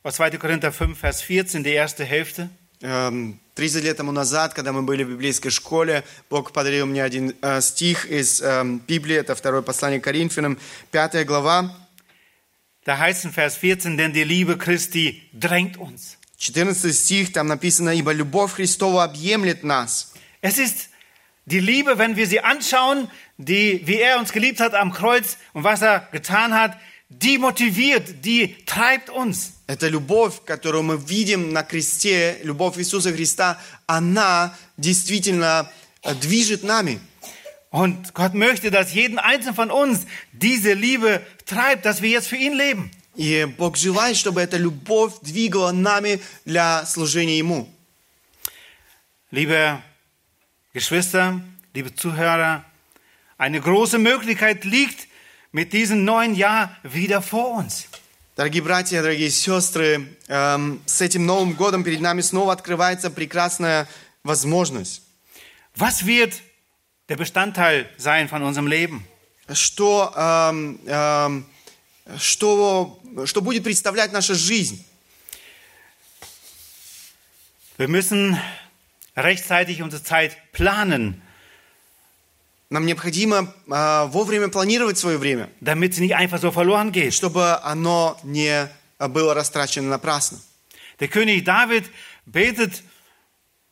Speaker 1: aus 2. Korinther 5, Vers 14, die erste Hälfte.
Speaker 2: Эм, 30 лет тому назад, когда мы были в библейской школе, Бог подарил мне один э, стих из эм, Библии, это второе послание к Коринфянам, пятая глава,
Speaker 1: Da heißt in Vers 14, denn die Liebe Christi drängt uns.
Speaker 2: 14 стих, там написано, «Ибо любовь Христова объемлет нас».
Speaker 1: Es ist die Liebe, wenn wir sie anschauen, die, wie er uns geliebt hat am Kreuz und was er getan hat, die motiviert, die treibt uns.
Speaker 2: Это любовь, которую мы видим на кресте, любовь Иисуса Христа, она действительно э, движет нами.
Speaker 1: Und Gott möchte, dass jeden einzelnen von uns diese Liebe treibt, dass wir jetzt für ihn leben.
Speaker 2: И Бог желает, чтобы эта любовь двигала нами для служения Ему.
Speaker 1: Liebe Geschwister, liebe Zuhörer, eine große Möglichkeit liegt mit diesem neuen Jahr wieder vor uns.
Speaker 2: Дорогие братья, дорогие сестры, эм, с этим Новым годом перед нами снова открывается прекрасная возможность.
Speaker 1: Was wird der Bestandteil sein von unserem Leben?
Speaker 2: Что, эм, эм, что, что будет представлять наша жизнь?
Speaker 1: Wir müssen rechtzeitig unsere Zeit planen,
Speaker 2: Нам необходимо э, вовремя планировать свое время,
Speaker 1: damit sie nicht einfach so verloren geht.
Speaker 2: чтобы оно не э, было растрачено напрасно.
Speaker 1: Der König David betet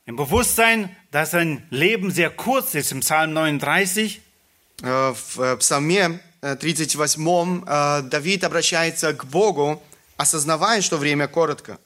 Speaker 1: im Bewusstsein, dass sein Leben sehr kurz ist, im Psalm 39.
Speaker 2: Э, В э, Псалме э, 38 э, Давид обращается к Богу, осознавая, что время коротко.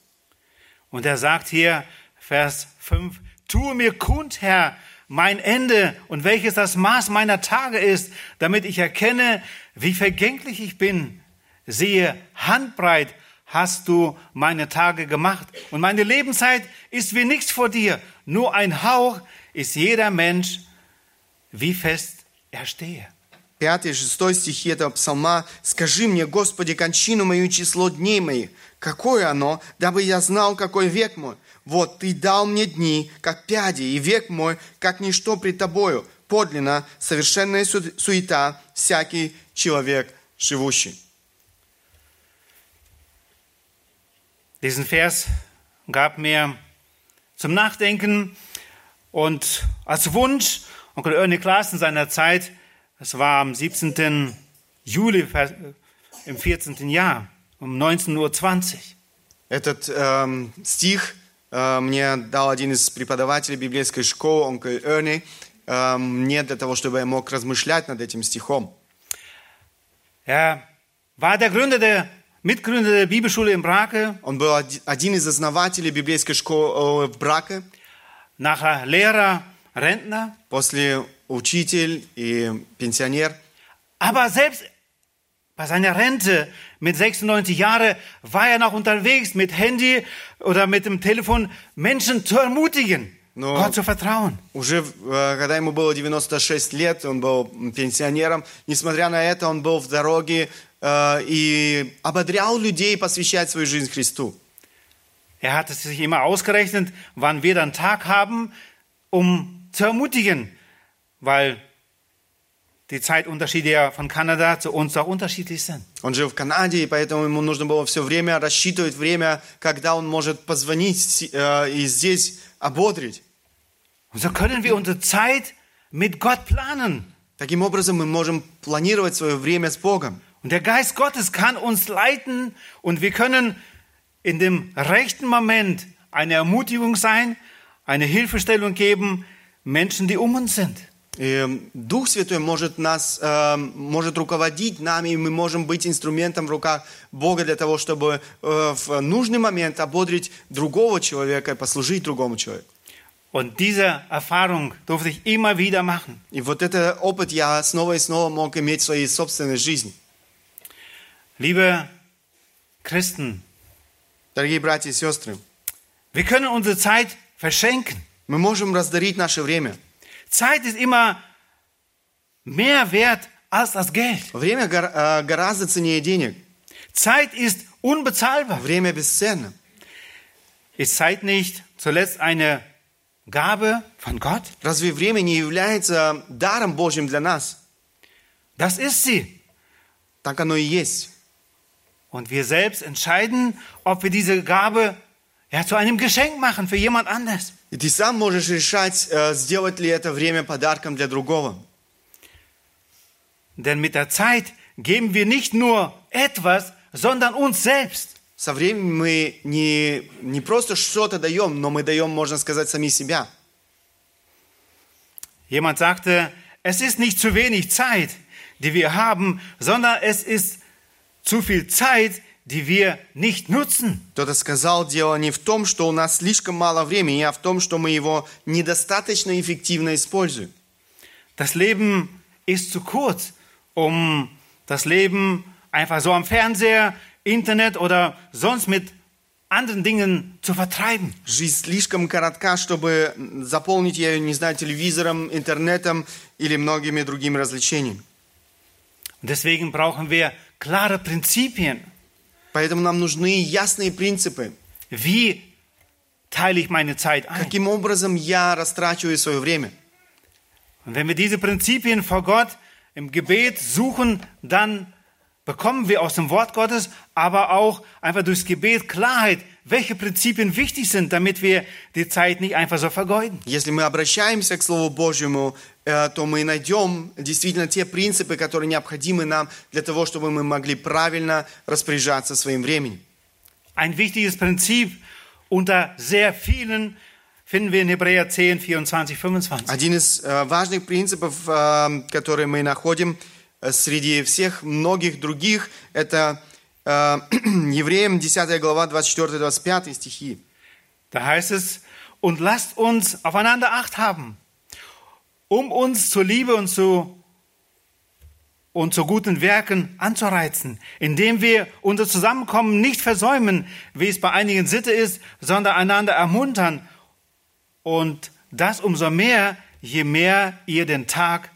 Speaker 1: Und er sagt hier, Vers 5, tue mir kund, Herr, mein Ende und welches das Maß meiner Tage ist, damit ich erkenne, wie vergänglich ich bin. Siehe, handbreit hast du meine Tage gemacht und meine Lebenszeit ist wie nichts vor dir. Nur ein Hauch ist jeder Mensch, wie fest er stehe.
Speaker 2: Пятый и шестой стихи этого псалма. «Скажи мне, Господи, кончину мою число дней моих. Какое оно, дабы я знал, какой век мой? Вот Ты дал мне дни, как пяди, и век мой, как ничто пред Тобою. Подлинно, совершенная су- суета, всякий человек живущий».
Speaker 1: Diesen Vers gab mir zum Nachdenken und als Wunsch Onkel Ernie Klaas in seiner Zeit, es war am 17. Juli im 14. Jahr um 19.20 Uhr.
Speaker 2: Этот эм, стих э, мне дал один из преподавателей библейской школы, онкль Эрни, эм, мне для того, чтобы я мог размышлять над этим стихом.
Speaker 1: Er war der Gründer der Mitgründer der Bibelschule in Brake,
Speaker 2: Он был оди- один из основателей библейской школы э, в Браке,
Speaker 1: nachher Lehrer, Rentner.
Speaker 2: после учитель и пенсионер.
Speaker 1: Aber selbst bei seiner Rente mit 96 Jahren war er noch unterwegs mit Handy oder mit dem Telefon Menschen zu ermutigen,
Speaker 2: No.
Speaker 1: Gott zu vertrauen.
Speaker 2: Уже э, когда ему было 96 лет, он был пенсионером, несмотря на это, он был в дороге э, и ободрял людей посвящать свою жизнь Христу.
Speaker 1: Er hat es sich immer ausgerechnet, wann wir dann Tag haben, um zu ermutigen, weil die Zeitunterschiede ja von Kanada zu uns auch unterschiedlich sind.
Speaker 2: Он жил в Канаде, и поэтому ему нужно было все время рассчитывать время, когда он может позвонить си- э, и здесь ободрить.
Speaker 1: Und so können wir unsere Zeit mit Gott planen.
Speaker 2: Таким образом, мы можем планировать свое время с Богом.
Speaker 1: Und der Geist Gottes kann uns leiten und wir können in dem rechten Moment eine Ermutigung sein, eine Hilfestellung geben, Menschen, die um uns sind.
Speaker 2: И Дух Святой может нас, э, может руководить нами, и мы можем быть инструментом в руках Бога для того, чтобы э, в нужный момент ободрить другого человека и послужить другому человеку.
Speaker 1: Und diese Erfahrung durfte ich immer wieder machen.
Speaker 2: И вот этот опыт я снова и снова мог иметь в своей собственной жизни.
Speaker 1: Liebe Christen,
Speaker 2: Дорогие братья и сестры,
Speaker 1: wir können unsere Zeit verschenken.
Speaker 2: мы можем раздарить наше время.
Speaker 1: Zeit ist immer mehr wert als das Geld.
Speaker 2: Время гор- э, гораздо ценнее денег.
Speaker 1: Zeit ist unbezahlbar.
Speaker 2: Время бесценно.
Speaker 1: Ist Zeit nicht zuletzt eine Gabe von Gott?
Speaker 2: Разве время не является даром Божьим для нас?
Speaker 1: Das ist sie.
Speaker 2: Так оно и есть.
Speaker 1: Und wir selbst entscheiden, ob wir diese Gabe ja, zu einem Geschenk machen für jemand anders.
Speaker 2: И ты сам можешь решать, э, сделать ли это время подарком для другого.
Speaker 1: Denn mit der Zeit geben wir nicht nur etwas, sondern uns selbst.
Speaker 2: Со временем мы не, не просто что-то даем, но мы даем, можно сказать, сами себя.
Speaker 1: Jemand sagte, es ist nicht zu wenig Zeit, die wir haben, sondern es ist zu viel Zeit, die wir nicht nutzen.
Speaker 2: Кто-то сказал, дело не в том, что у нас слишком мало времени, а в том, что мы его недостаточно эффективно используем.
Speaker 1: Das Leben ist zu kurz, um das Leben einfach so am Fernseher, Internet oder sonst mit anderen Dingen zu vertreiben.
Speaker 2: Жизнь слишком коротка, чтобы заполнить ее, не знаю, телевизором, интернетом или многими другими развлечениями.
Speaker 1: Und deswegen brauchen wir klare Prinzipien.
Speaker 2: Поэтому нам нужны ясные принципы.
Speaker 1: Wie teile ich meine Zeit ein?
Speaker 2: Каким образом я растрачиваю свое время?
Speaker 1: Und wenn wir diese Prinzipien vor Gott im Gebet suchen, dann bekommen wir aus dem Wort Gottes, aber auch einfach durchs Gebet Klarheit, welche Prinzipien wichtig sind, damit wir die Zeit nicht einfach so vergeuden.
Speaker 2: Если мы обращаемся к Слову Божьему, э, то мы найдем действительно те принципы, которые необходимы нам для того, чтобы мы могли правильно распоряжаться своим временем.
Speaker 1: Ein wichtiges Prinzip unter sehr vielen finden wir in Hebräer 10, 24, 25.
Speaker 2: Один из э, важных принципов, э, которые мы находим э, среди всех многих других, это э, Евреям 10 глава 24-25 стихи.
Speaker 1: Da heißt es, und lasst uns aufeinander Acht haben, um uns zur Liebe und zu, und zu guten Werken anzureizen, indem wir unser Zusammenkommen nicht versäumen, wie es bei einigen Sitte ist, sondern einander ermuntern. Und das umso mehr, je mehr ihr den Tag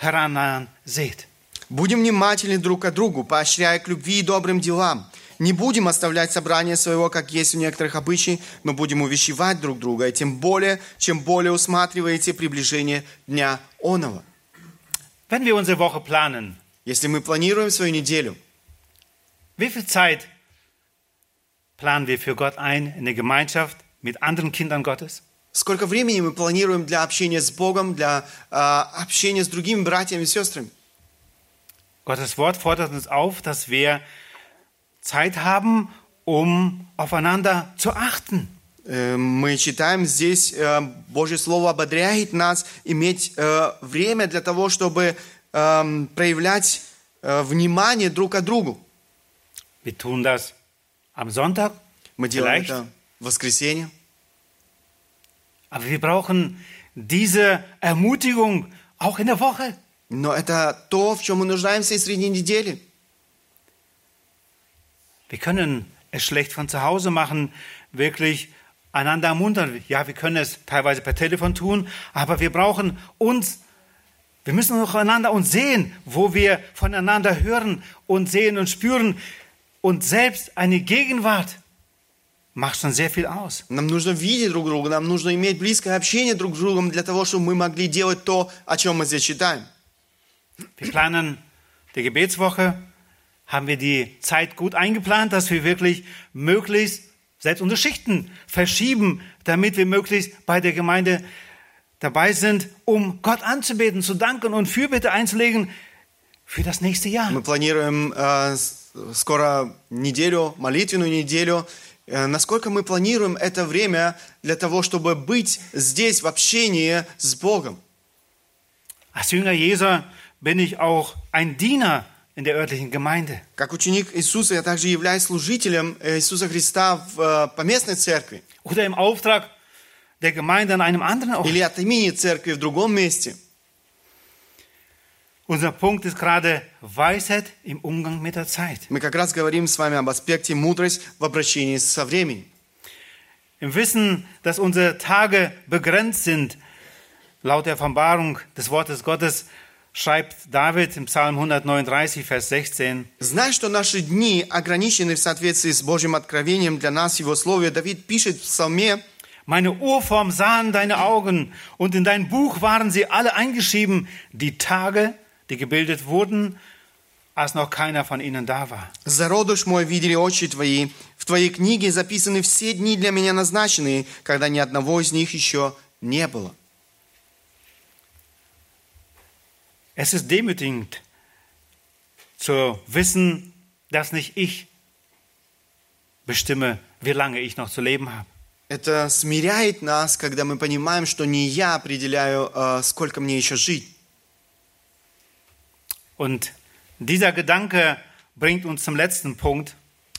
Speaker 1: seht.
Speaker 2: Будем внимательны друг к другу, поощряя к любви и добрым делам. Не будем оставлять собрание своего, как есть у некоторых обычаев, но будем увещевать друг друга, и тем более, чем более усматриваете приближение Дня Оного.
Speaker 1: Wenn wir unsere Woche planen,
Speaker 2: Если мы планируем свою неделю,
Speaker 1: wie viel Zeit planen wir für Gott ein in der Gemeinschaft mit anderen Kindern Gottes?
Speaker 2: Сколько времени мы планируем для общения с Богом, для а, общения с другими братьями и сестрами?
Speaker 1: Gottes Wort fordert uns auf, dass wir Zeit haben, um aufeinander zu achten.
Speaker 2: Э, Мы читаем здесь, э, Божье Слово ободряет нас иметь э, время для того, чтобы эм, проявлять э, внимание друг к другу.
Speaker 1: Wir tun das am Sonntag,
Speaker 2: Мы делаем
Speaker 1: vielleicht,
Speaker 2: это в воскресенье.
Speaker 1: aber wir brauchen diese Ermutigung auch in der Woche.
Speaker 2: Но это то, в чем мы нуждаемся и среди недели.
Speaker 1: Wir können es schlecht von zu Hause machen, wirklich einander ermuntern. Ja, wir können es teilweise per Telefon tun, aber wir brauchen uns, wir müssen auch einander uns sehen, wo wir voneinander hören und sehen und spüren. Und selbst eine Gegenwart macht schon sehr viel aus.
Speaker 2: Нам нужно видеть друг друга, нам нужно иметь близкое общение друг с другом для того, чтобы мы могли делать то, о чем мы здесь читаем.
Speaker 1: Wir planen die Gebetswoche, haben wir die Zeit gut eingeplant, dass wir wirklich möglichst selbst unsere Schichten verschieben, damit wir möglichst bei der Gemeinde dabei sind, um Gott anzubeten, zu danken und Fürbitte einzulegen für das nächste Jahr.
Speaker 2: Мы планируем э, с- скоро неделю, молитвенную неделю. Э, насколько мы планируем это время для того, чтобы быть здесь в общении с Богом?
Speaker 1: Als Jünger Jesu bin ich auch ein Diener in der örtlichen Gemeinde.
Speaker 2: Как ученик Иисуса, я также являюсь служителем э, Иисуса Христа в э, поместной церкви.
Speaker 1: Oder im Auftrag der Gemeinde an einem anderen Ort.
Speaker 2: или от имени церкви в другом месте.
Speaker 1: Unser Punkt ist gerade Weisheit im Umgang mit der Zeit.
Speaker 2: Мы как раз говорим с вами об аспекте мудрость в обращении со временем.
Speaker 1: Im Wissen, dass unsere Tage begrenzt sind, laut der Offenbarung des Wortes Gottes, schreibt David im Psalm 139, Vers 16,
Speaker 2: Зная, что наши дни ограничены в соответствии с Божьим откровением для нас, Его Слове, Давид пишет в Псалме,
Speaker 1: Meine Urform sahen deine Augen und in dein Buch waren sie alle eingeschrieben, die Tage, die gebildet wurden, als noch keiner von ihnen da war.
Speaker 2: «Зародыш мой видели очи Твои, в Твоей книге записаны все дни для меня назначенные, когда ни одного из них еще не было».
Speaker 1: Es ist demütigend zu wissen, dass nicht ich bestimme, wie lange ich noch zu leben habe.
Speaker 2: Это смиряет нас, когда мы понимаем, что не я определяю, э, сколько мне еще жить.
Speaker 1: Und dieser Gedanke bringt uns zum letzten Punkt.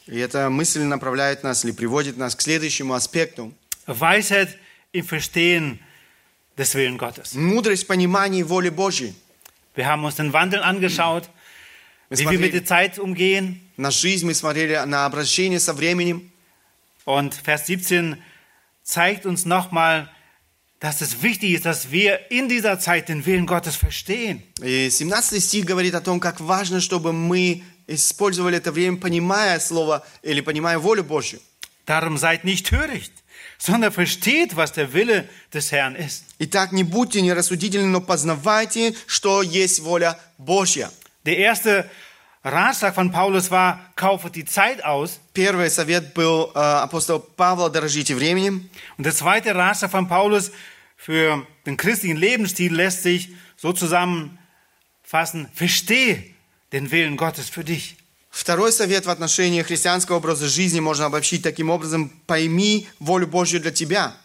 Speaker 2: И эта мысль направляет нас или приводит нас к следующему аспекту.
Speaker 1: Weisheit im Verstehen des Willen Gottes.
Speaker 2: Мудрость в понимании воли Божьей.
Speaker 1: Wir haben uns den Wandel angeschaut,
Speaker 2: Wir
Speaker 1: wie wir mit
Speaker 2: смотрели
Speaker 1: der Zeit umgehen.
Speaker 2: на жизнь, мы смотрели на обращение со временем.
Speaker 1: Und Vers 17 zeigt uns nochmal, dass es wichtig ist, dass wir in dieser Zeit den Willen Gottes verstehen.
Speaker 2: И 17 стих говорит о том, как важно, чтобы мы использовали это время, понимая слово или понимая волю Божью.
Speaker 1: Darum seid nicht töricht, sondern versteht, was der Wille des Herrn ist.
Speaker 2: Итак, не будьте нерассудительны, но познавайте, что есть воля Божья.
Speaker 1: Der erste Ratschlag von Paulus war, kaufe die Zeit aus.
Speaker 2: Первый совет был э, апостола Павла «Дорожите временем».
Speaker 1: Und der zweite Ratschlag von Paulus für den christlichen Lebensstil lässt sich so zusammenfassen, verstehe den Willen Gottes für dich.
Speaker 2: Второй совет в отношении христианского образа жизни можно обобщить таким образом. Пойми волю Божью для тебя.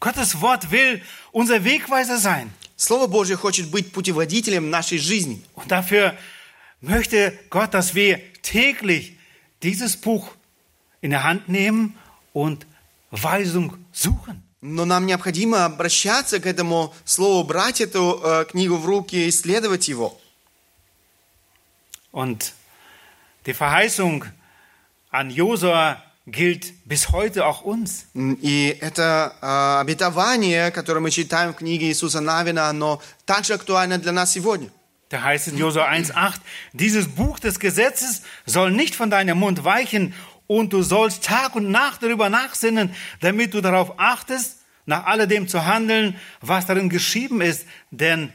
Speaker 1: Gottes Wort will unser Wegweiser sein.
Speaker 2: Слово Божье хочет быть путеводителем нашей жизни.
Speaker 1: Und dafür möchte Gott, dass wir täglich dieses Buch in der Hand nehmen und Weisung suchen.
Speaker 2: Но нам необходимо обращаться к этому слову, брать эту э, книгу в руки, исследовать его.
Speaker 1: Und die Verheißung an Josua gilt bis heute auch uns.
Speaker 2: И это э, обетование, которое мы читаем в книге Иисуса Навина, оно также актуально для нас сегодня.
Speaker 1: Da heißt es in Josua 1,8, dieses Buch des Gesetzes soll nicht von deinem Mund weichen und du sollst Tag und Nacht darüber nachsinnen, damit du darauf achtest, nach alledem zu handeln, was darin geschrieben ist, denn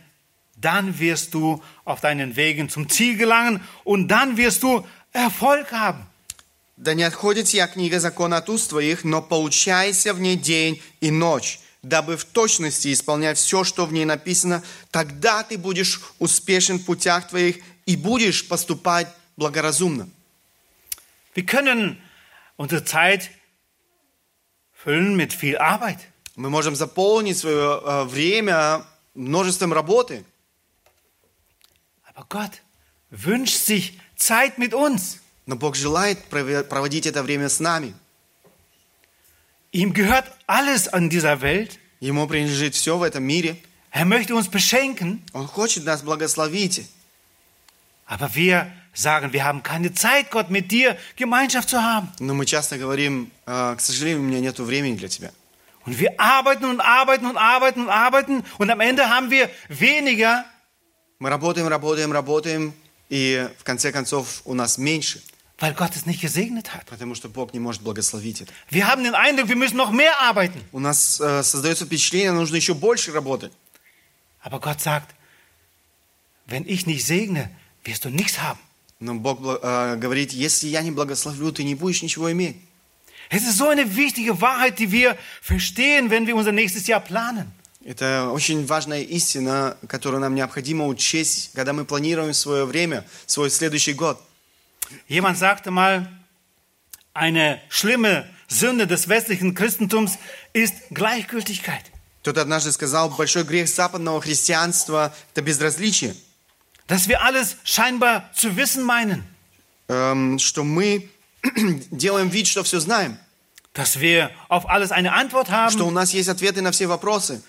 Speaker 1: dann wirst du auf deinen Wegen zum Ziel gelangen und dann wirst du Erfolg haben.
Speaker 2: Да не отходит сия книга закона от уст твоих, но поучайся в ней день и ночь, дабы в точности исполнять все, что в ней написано, тогда ты будешь успешен в путях твоих и будешь поступать благоразумно.
Speaker 1: Wir können unsere Zeit füllen mit viel Arbeit.
Speaker 2: Мы можем заполнить свое э, время множеством работы,
Speaker 1: Aber Gott wünscht sich Zeit mit uns.
Speaker 2: но Бог желает проводить это время с нами.
Speaker 1: Ihm gehört alles an dieser Welt.
Speaker 2: Ему принадлежит все в этом мире.
Speaker 1: Er möchte uns beschenken.
Speaker 2: Он хочет нас благословить.
Speaker 1: Aber wir sagen, wir haben keine Zeit, Gott, mit dir Gemeinschaft zu haben.
Speaker 2: Но мы часто говорим, «Э, к сожалению, у меня нет времени для тебя.
Speaker 1: Und wir arbeiten und arbeiten und arbeiten und arbeiten. Und am Ende haben wir weniger,
Speaker 2: Мы работаем, работаем, работаем, и в конце концов у нас меньше,
Speaker 1: weil Gott es nicht gesegnet hat.
Speaker 2: потому что Бог не может благословить это.
Speaker 1: Wir haben den Eindruck, wir müssen noch mehr arbeiten.
Speaker 2: У нас э, создается впечатление, нужно еще больше работать.
Speaker 1: Aber Gott sagt, wenn ich nicht segne, wirst du nichts haben.
Speaker 2: Но Бог бла- э, говорит, если я не благословлю, ты не будешь ничего иметь.
Speaker 1: Es ist so eine wichtige Wahrheit, die wir verstehen, wenn wir unser nächstes Jahr planen.
Speaker 2: Это очень важная истина, которую нам необходимо учесть, когда мы планируем свое время, свой следующий год.
Speaker 1: Jemand sagte mal, eine schlimme Sünde des westlichen Christentums ist Gleichgültigkeit.
Speaker 2: Кто-то однажды сказал, большой грех западного христианства – это безразличие,
Speaker 1: Dass wir alles scheinbar zu wissen meinen.
Speaker 2: Эм, что мы делаем вид, что все знаем.
Speaker 1: dass wir auf alles eine Antwort
Speaker 2: что у
Speaker 1: haben,
Speaker 2: нас есть ответы на все вопросы,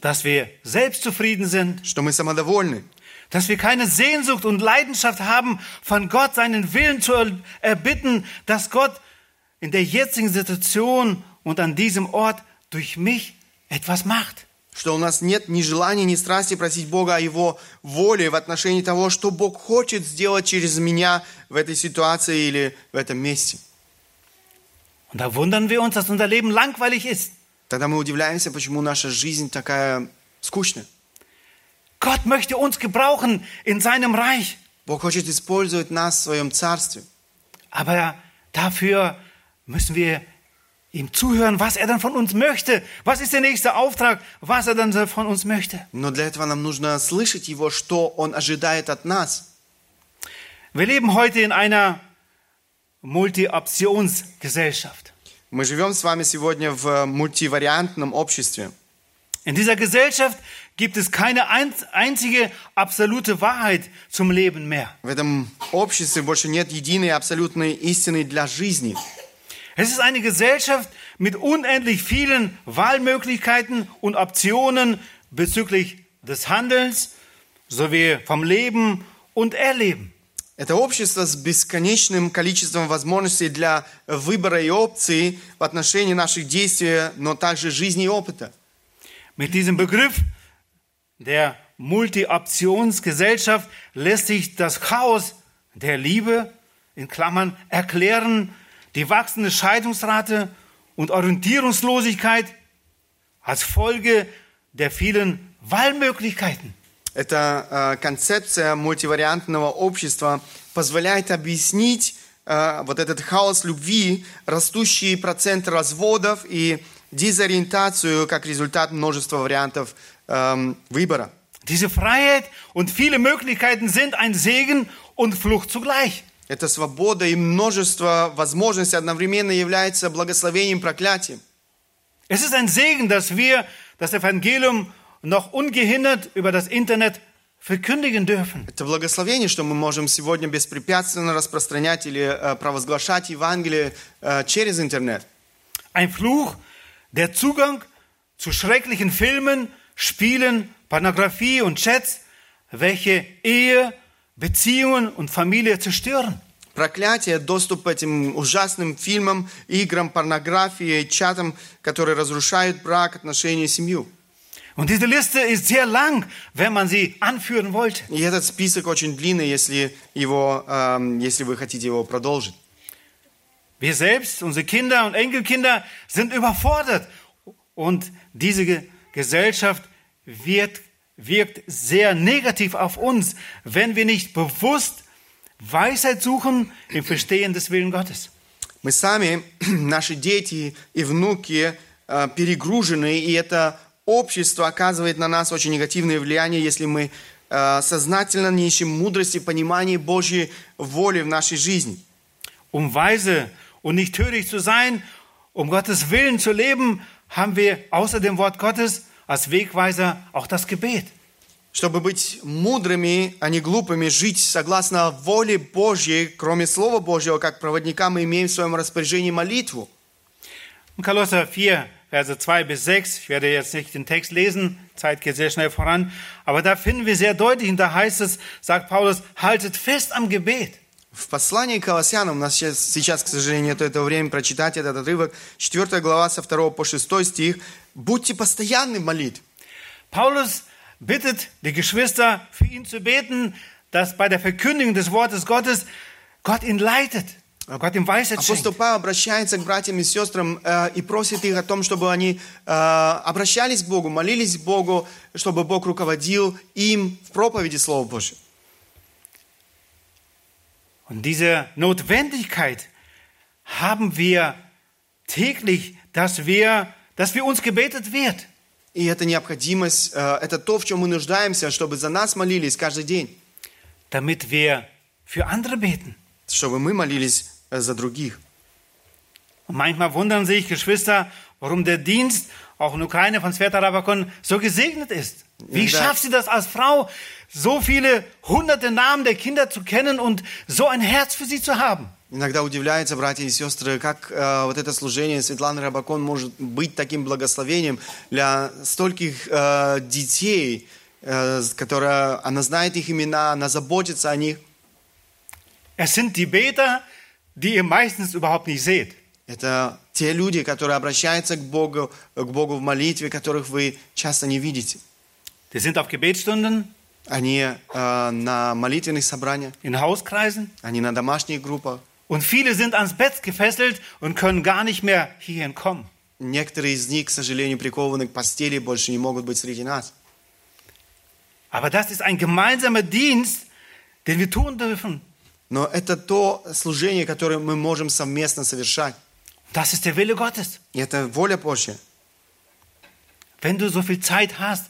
Speaker 1: dass wir selbstzufrieden sind,
Speaker 2: что мы самодовольны,
Speaker 1: dass wir keine Sehnsucht und Leidenschaft haben, von Gott seinen Willen zu er- erbitten, dass Gott in der jetzigen Situation und an diesem Ort durch mich etwas macht.
Speaker 2: что у нас нет ни желания, ни страсти просить Бога о Его воле в отношении того, что Бог хочет сделать через меня в этой ситуации или в этом месте.
Speaker 1: Und da wundern wir uns, dass unser Leben langweilig ist.
Speaker 2: Тогда мы удивляемся, почему наша жизнь такая скучная.
Speaker 1: Gott möchte uns gebrauchen in seinem Reich.
Speaker 2: Бог хочет использовать нас в своем царстве.
Speaker 1: Aber dafür müssen wir ihm zuhören, was er dann von uns möchte. Was ist der nächste Auftrag, was er dann so von uns möchte?
Speaker 2: Но для этого нам нужно слышать Его, что Он ожидает от нас.
Speaker 1: Wir leben heute in einer Multi-Optionsgesellschaft.
Speaker 2: Мы живем с вами сегодня в мультивариантном обществе.
Speaker 1: In dieser Gesellschaft gibt es keine ein- einzige absolute Wahrheit zum Leben mehr.
Speaker 2: В этом обществе больше нет единой абсолютной истины для жизни.
Speaker 1: Es ist eine Gesellschaft mit unendlich vielen Wahlmöglichkeiten und Optionen bezüglich des Handelns sowie vom Leben und Erleben.
Speaker 2: Это общество с бесконечным количеством возможностей для выбора и опций в отношении наших действий, но также жизни и опыта.
Speaker 1: Mit diesem Begriff der Multi-Optionsgesellschaft lässt sich das Chaos der Liebe in Klammern erklären, die wachsende Scheidungsrate und Orientierungslosigkeit als Folge der vielen Wahlmöglichkeiten.
Speaker 2: Эта э, концепция мультивариантного общества позволяет объяснить э, вот этот хаос любви, растущий процент разводов и дезориентацию как результат множества вариантов эм, выбора.
Speaker 1: Diese Freiheit und viele Möglichkeiten sind ein Segen und Flucht zugleich.
Speaker 2: Эта свобода и множество возможностей одновременно является благословением и проклятием.
Speaker 1: Es ist ein Segen, dass wir das Evangelium noch ungehindert über das Internet verkündigen dürfen.
Speaker 2: Это благословение, что мы можем сегодня беспрепятственно распространять или э, провозглашать Евангелие э, через интернет.
Speaker 1: Ein Fluch, der Zugang zu schrecklichen Filmen, Spielen, Pornografie und Chats, welche Ehe, Beziehungen und Familie zerstören.
Speaker 2: Проклятие, доступ к этим ужасным фильмам, играм, порнографии, чатам, которые разрушают брак, отношения, семью.
Speaker 1: Und diese Liste ist sehr lang, wenn man sie anführen wollte.
Speaker 2: И этот список очень длинный, если, его, эм, если вы хотите его продолжить.
Speaker 1: Wir selbst, unsere Kinder und Enkelkinder sind überfordert. Und diese Ge Gesellschaft wird, wirkt sehr negativ auf uns, wenn wir nicht bewusst Weisheit suchen im Verstehen des Willen Gottes.
Speaker 2: Мы сами, наши дети и внуки э, перегружены, и это общество оказывает на нас очень негативное влияние, если мы э, сознательно не ищем мудрости, понимания Божьей воли в нашей жизни.
Speaker 1: Um weise und nicht töricht zu sein, um Gottes Willen zu leben, haben wir außer dem Wort Gottes als Wegweiser auch das Gebet.
Speaker 2: Чтобы быть мудрыми, а не глупыми, жить согласно воле Божьей, кроме Слова Божьего, как проводника, мы имеем в своем распоряжении молитву.
Speaker 1: In Kolosser 4, Verse 2 bis 6, ich werde jetzt nicht den Text lesen, Zeit geht sehr schnell voran, aber da finden wir sehr deutlich, und da heißt es, sagt Paulus, haltet fest am Gebet.
Speaker 2: В послании к Колоссянам, у нас сейчас, сейчас, к сожалению, нет этого времени прочитать этот отрывок, 4 глава со 2 по 6 стих. «Будьте постоянны в молитве».
Speaker 1: Paulus bittet die Geschwister, für ihn zu beten, dass bei der Verkündigung des Wortes Gottes Gott ihn leitet, Gott ihm Weisheit
Speaker 2: Апостол
Speaker 1: schenkt.
Speaker 2: Павел обращается к братьям и сестрам э, и просит их о том, чтобы они э, обращались к Богу, молились к Богу, чтобы Бог руководил им в проповеди Слова Божьего.
Speaker 1: Und diese Notwendigkeit haben wir täglich, dass wir, dass wir uns gebetet wird.
Speaker 2: И эта необходимость, э, это то, в чем мы нуждаемся, чтобы за нас молились каждый день,
Speaker 1: damit wir für andere beten.
Speaker 2: чтобы мы молились э, за других.
Speaker 1: Und manchmal wundern sich Geschwister, warum der Dienst auch in Ukraine von Sveta Rabakon so gesegnet ist. Wie
Speaker 2: Ja, da-
Speaker 1: schafft sie das als Frau, so viele hunderte Namen der Kinder zu kennen und so ein Herz für sie zu haben?
Speaker 2: Иногда удивляются братья и сестры, как э, вот это служение Светланы Рабакон может быть таким благословением для стольких э, детей, э, которые она знает их имена, она заботится о них.
Speaker 1: Es sind die Beter, die ihr meistens überhaupt nicht seht.
Speaker 2: Это те люди, которые обращаются к Богу, к Богу в молитве, которых вы часто не видите.
Speaker 1: Die sind auf Gebetsstunden,
Speaker 2: Они э, на молитвенных собраниях,
Speaker 1: in Hauskreisen
Speaker 2: они на домашних группах.
Speaker 1: und viele sind ans Bett gefesselt und können gar nicht mehr hierhin kommen.
Speaker 2: Некоторые из них, к сожалению, прикованы к постели, больше не могут быть среди нас.
Speaker 1: Aber das ist ein gemeinsamer Dienst, den wir tun dürfen.
Speaker 2: Но это то служение, которое мы можем совместно совершать.
Speaker 1: Das ist der Wille Gottes.
Speaker 2: И это воля Божья.
Speaker 1: Wenn du so viel Zeit hast,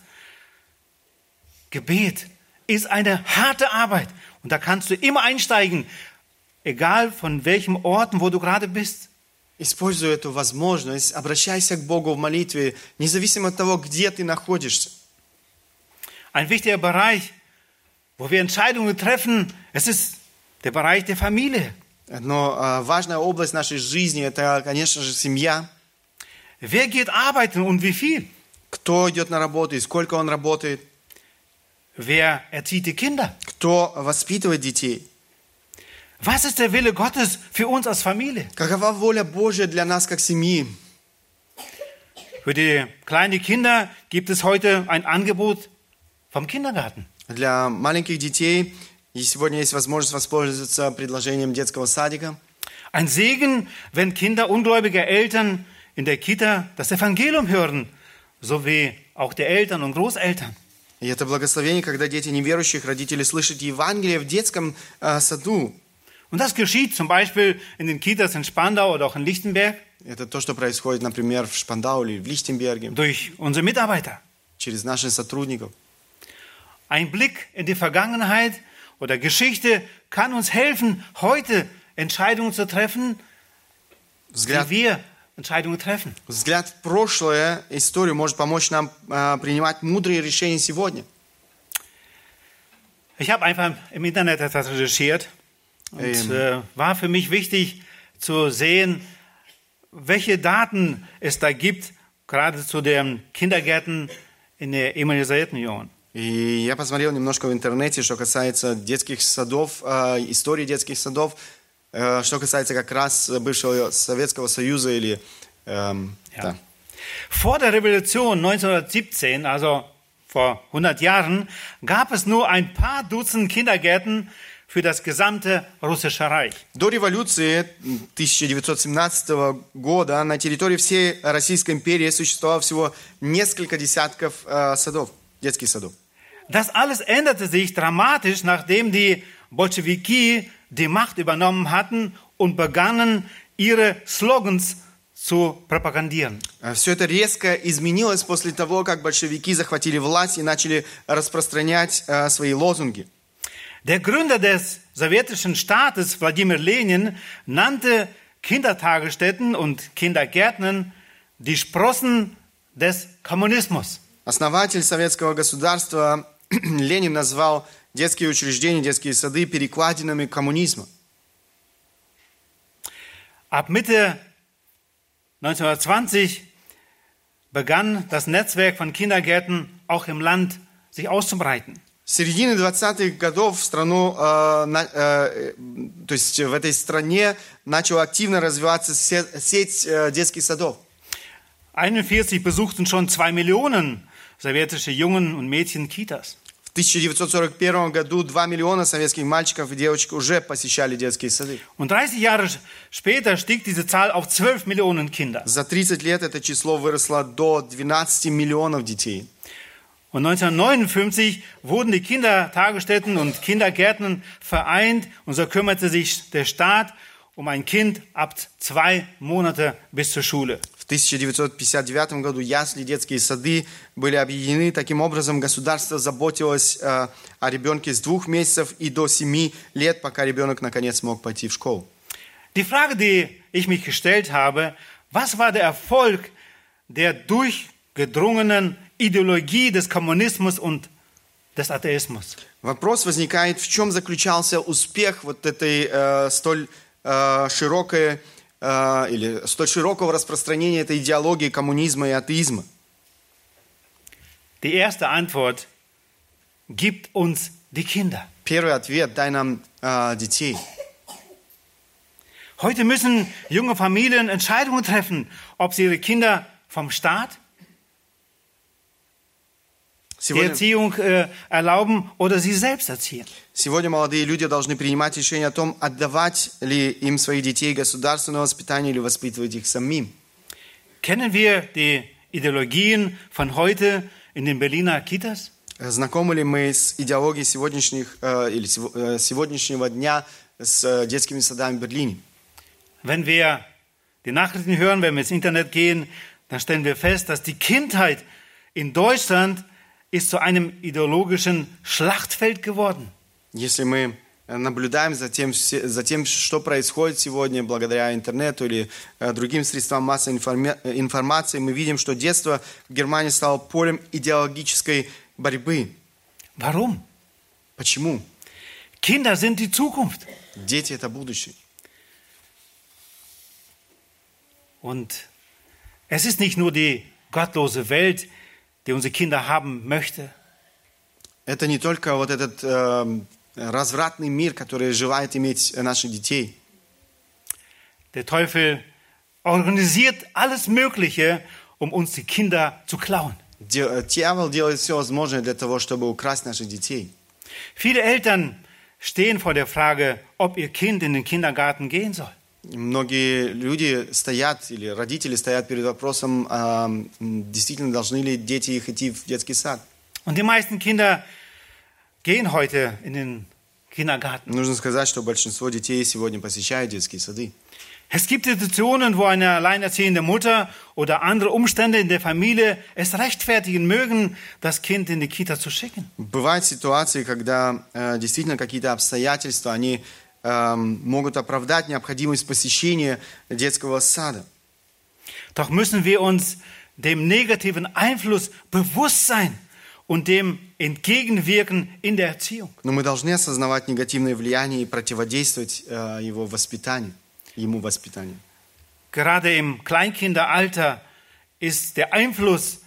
Speaker 1: Gebet ist eine harte Arbeit und da kannst du immer einsteigen, egal von welchem Orten, wo du gerade bist.
Speaker 2: Используй эту возможность, обращайся к Богу в молитве, независимо от того, где ты находишься.
Speaker 1: Ein wichtiger Bereich, wo wir Entscheidungen treffen, es ist der Bereich der Familie.
Speaker 2: Но а, важная область нашей жизни – это, конечно же, семья.
Speaker 1: Wer geht arbeiten und wie viel?
Speaker 2: Кто идет на работу и сколько он работает.
Speaker 1: Wer erzieht die Kinder?
Speaker 2: Кто воспитывает детей.
Speaker 1: Was ist der Wille Gottes für uns als Familie?
Speaker 2: Какова воля Божья для нас как семьи?
Speaker 1: Für die kleinen Kinder gibt es heute ein Angebot vom Kindergarten.
Speaker 2: Для маленьких детей и сегодня есть возможность воспользоваться предложением детского садика.
Speaker 1: Ein Segen, wenn Kinder ungläubiger Eltern in der Kita das Evangelium hören, so wie auch die Eltern und Großeltern.
Speaker 2: И это благословение, когда дети неверующих родителей слышат Евангелие в детском э, саду.
Speaker 1: Und das geschieht zum Beispiel in den Kitas in Spandau oder auch in Lichtenberg
Speaker 2: Это то, что происходит, например, в Шпандау или в Лихтенберге,
Speaker 1: durch unsere Mitarbeiter.
Speaker 2: через наших сотрудников.
Speaker 1: Ein Blick in die Vergangenheit oder Geschichte kann uns helfen, heute Entscheidungen zu treffen,
Speaker 2: Взгляд,
Speaker 1: wie wir Entscheidungen treffen.
Speaker 2: взгляд в прошлое, историю может помочь нам э, принимать мудрые решения сегодня.
Speaker 1: Ich habe einfach im Internet etwas recherchiert und
Speaker 2: Ähm.
Speaker 1: äh, war für mich wichtig zu sehen, welche Daten es da gibt, gerade zu den Kindergärten in der ehemaligen Sowjetunion.
Speaker 2: И я посмотрел немножко в интернете, что касается детских садов, э, истории детских садов, э, что касается как раз бывшего Советского Союза или... эм,
Speaker 1: Ja.
Speaker 2: да.
Speaker 1: Vor der Revolution 1917, also vor 100 Jahren, gab es nur ein paar Dutzend Kindergärten für das gesamte russische Reich.
Speaker 2: До революции 1917 года на территории всей Российской империи существовало всего несколько десятков э, садов, детских садов.
Speaker 1: Das alles änderte sich dramatisch, nachdem die Bolschewiki die Macht übernommen hatten und begannen, ihre Slogans zu propagandieren.
Speaker 2: Все это резко изменилось после того, как большевики захватили власть и начали распространять э, свои лозунги.
Speaker 1: Der Gründer des sowjetischen Staates, Wladimir Lenin, nannte Kindertagesstätten und Kindergärten die Sprossen des Kommunismus.
Speaker 2: Основатель советского государства Ленин назвал детские учреждения, детские сады перекладинами коммунизма.
Speaker 1: Ab Mitte 1920 begann das Netzwerk von Kindergärten auch im Land sich auszubreiten.
Speaker 2: С середины 20-х годов в страну, э, на- э, то есть в этой стране начала активно развиваться се- сеть э, детских садов.
Speaker 1: 41 besuchten schon zwei Millionen sowjetische Jungen und Mädchen Kitas.
Speaker 2: В 1941 году 2 миллиона советских мальчиков и девочек уже посещали детские сады.
Speaker 1: Und 30 Jahre später stieg diese Zahl auf 12 Millionen Kinder.
Speaker 2: За 30 лет это число выросло до 12 миллионов детей.
Speaker 1: Und 1959 wurden die Kindertagesstätten und Kindergärten vereint und so kümmerte sich der Staat um ein Kind ab zwei Monate bis zur Schule.
Speaker 2: В 1959 году ясли детские сады были объединены. Таким образом, государство заботилось э, о ребенке с двух месяцев и до семи лет, пока ребенок наконец мог пойти в школу.
Speaker 1: Die Frage, die ich mich gestellt habe, was war der Erfolg der durchgedrungenen Ideologie des Kommunismus und des Atheismus?
Speaker 2: Вопрос возникает, в чем заключался успех вот этой э, столь э, широкое э, или столь широкого распространения этой идеологии коммунизма и атеизма?
Speaker 1: Die erste Antwort gibt uns die Kinder.
Speaker 2: Первый ответ – дай нам э, детей.
Speaker 1: Heute müssen junge Familien Entscheidungen treffen, ob sie ihre Kinder vom Staat die
Speaker 2: Сегодня,
Speaker 1: Erziehung äh, erlauben oder sie selbst erziehen.
Speaker 2: сегодня молодые люди должны принимать решение о том, отдавать ли им своих детей государственное воспитание или воспитывать их самим.
Speaker 1: Kennen wir die Ideologien von heute in den Berliner Kitas?
Speaker 2: Знакомы ли мы с идеологией сегодняшних, э, или сего- э, сегодняшнего дня с э, детскими садами в Берлине?
Speaker 1: Wenn wir die Nachrichten hören, wenn wir ins Internet gehen, dann stellen wir fest, dass die Kindheit in Deutschland ist zu einem ideologischen Schlachtfeld geworden.
Speaker 2: Если мы э, наблюдаем за тем, все- за тем, что происходит сегодня благодаря интернету или э, другим средствам массовой информа- э, информации, мы видим, что детство в Германии стало полем идеологической борьбы.
Speaker 1: Warum?
Speaker 2: Почему?
Speaker 1: Kinder sind die Zukunft.
Speaker 2: Дети – это будущее.
Speaker 1: Und es ist nicht nur die gottlose Welt, die unsere Kinder haben möchte.
Speaker 2: Это не только вот этот э, развратный мир, который желает иметь э, наших детей.
Speaker 1: Der Teufel organisiert alles Mögliche, um uns die Kinder zu klauen.
Speaker 2: Де- э, Дьявол делает все возможное для того, чтобы украсть наших детей.
Speaker 1: Viele Eltern stehen vor der Frage, ob ihr Kind in den Kindergarten gehen soll.
Speaker 2: Многие люди стоят, или родители стоят перед вопросом, м, действительно должны ли дети их идти в детский сад.
Speaker 1: Und die meisten Kinder gehen heute in den Kindergarten.
Speaker 2: Нужно сказать, что большинство детей сегодня посещают детские сады.
Speaker 1: Es gibt Situationen, wo eine alleinerziehende Mutter oder andere Umstände in der Familie es rechtfertigen mögen, das Kind in die Kita zu schicken.
Speaker 2: Бывают ситуации, когда э, действительно какие-то обстоятельства, они могут оправдать необходимость посещения детского сада.
Speaker 1: Doch müssen wir uns dem negativen Einfluss bewusst sein und dem entgegenwirken in der Erziehung.
Speaker 2: Но мы должны осознавать негативное влияние и противодействовать э, его воспитанию, ему воспитанию.
Speaker 1: Gerade im Kleinkinderalter ist der Einfluss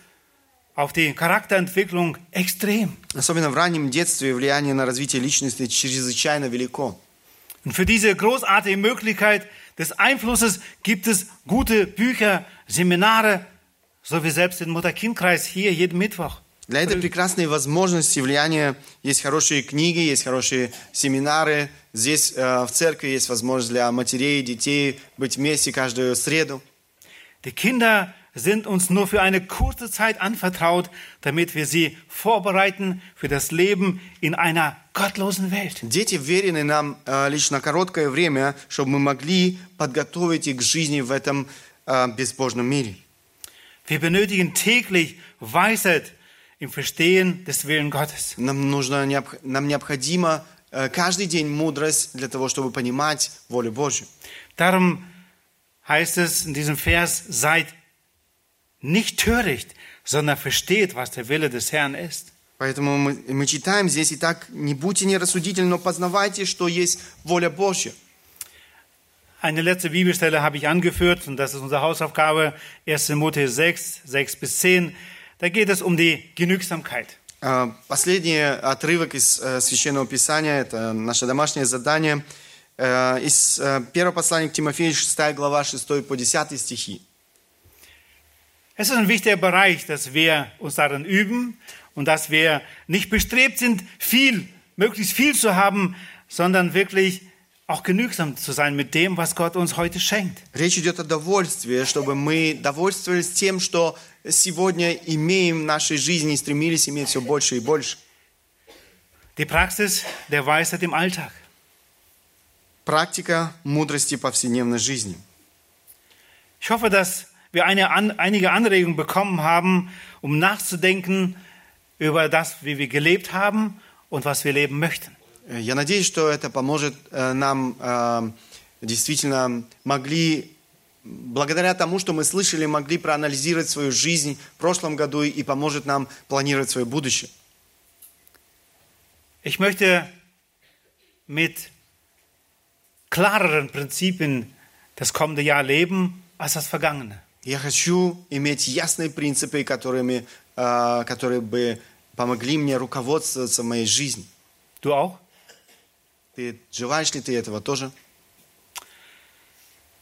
Speaker 1: auf die Charakterentwicklung extrem.
Speaker 2: Особенно в раннем детстве влияние на развитие личности чрезвычайно велико.
Speaker 1: Und für diese großartige Möglichkeit des Einflusses gibt es gute Bücher, Seminare, so wie selbst den Mutter-Kind-Kreis hier jeden Mittwoch.
Speaker 2: Для этой прекрасной возможности влияния есть хорошие книги, есть хорошие семинары. Здесь э, в церкви есть возможность для матерей и детей быть вместе каждую среду.
Speaker 1: Die Kinder sind uns nur für eine kurze Zeit anvertraut, damit wir sie vorbereiten für das Leben in einer gottlosen Welt.
Speaker 2: Дети верены нам э, лишь на короткое время, чтобы мы могли подготовить их к жизни в этом э, безбожном мире.
Speaker 1: Wir benötigen täglich Weisheit im Verstehen des Willen Gottes.
Speaker 2: Нам, нужно, необх- нам необходимо э, каждый день мудрость для того, чтобы понимать волю Божью.
Speaker 1: Darum heißt es in diesem Vers, seid nicht töricht, sondern versteht, was der Wille des Herrn ist.
Speaker 2: Поэтому мы, мы читаем здесь, итак, не будьте нерассудительны, но познавайте, что есть воля Божья.
Speaker 1: Eine letzte Bibelstelle habe ich angeführt und das ist unsere Hausaufgabe, 1. Mose 6, 6 bis 10. Da geht es um die Genügsamkeit.
Speaker 2: Э, Последний отрывок из э, Священного Писания, это наше домашнее задание, э, из э, первого послания к Тимофею, 6 глава, 6 по 10 стихи.
Speaker 1: Es ist ein wichtiger Bereich, dass wir uns darin üben und dass wir nicht bestrebt sind, viel, möglichst viel zu haben, sondern wirklich auch genügsam zu sein mit dem, was Gott uns heute schenkt.
Speaker 2: Речь идет о довольстве, чтобы мы довольствовались тем, что сегодня имеем в нашей жизни и стремились иметь все больше и больше.
Speaker 1: Die Praxis der Weisheit im Alltag.
Speaker 2: Практика мудрости повседневной жизни.
Speaker 1: Ich hoffe, dass wir eine, an, einige Anregungen bekommen haben, um nachzudenken über das, wie wir gelebt haben und was wir leben möchten.
Speaker 2: Э, Я надеюсь, что это поможет э, нам э, действительно могли, благодаря тому, что мы слышали, могли проанализировать свою жизнь в прошлом году и поможет нам планировать свое будущее.
Speaker 1: Ich möchte mit klareren Prinzipien das kommende Jahr leben als das vergangene.
Speaker 2: Я хочу иметь ясные принципы, которыми, э, которые бы помогли мне руководствоваться в моей жизни.
Speaker 1: Du auch?
Speaker 2: Ты желаешь ли ты этого тоже?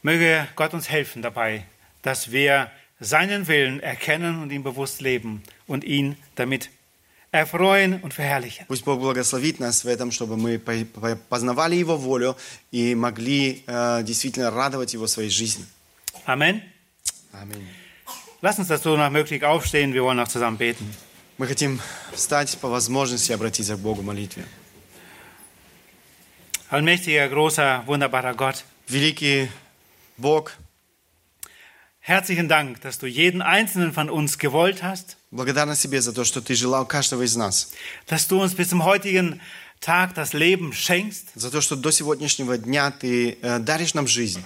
Speaker 1: Möge Gott uns helfen dabei, dass wir seinen Willen erkennen und ihn bewusst leben und ihn damit erfreuen und verherrlichen.
Speaker 2: Пусть Бог благословит нас в этом, чтобы мы по- по- познавали Его волю и могли э, действительно радовать Его своей жизнью.
Speaker 1: Amen.
Speaker 2: Amинь.
Speaker 1: Lass uns dazu nach möglich aufstehen. Wir wollen noch zusammen beten.
Speaker 2: Мы хотим встать по возможности и обратиться к Богу в молитве.
Speaker 1: Allmächtiger, großer, wunderbarer Gott,
Speaker 2: Великий Бог,
Speaker 1: herzlichen Dank, dass du jeden einzelnen von uns gewollt hast,
Speaker 2: благодарность тебе за то, что ты желал каждого из нас,
Speaker 1: dass du uns bis zum heutigen Tag das Leben schenkst.
Speaker 2: за то, что до сегодняшнего дня ты э, даришь нам жизнь,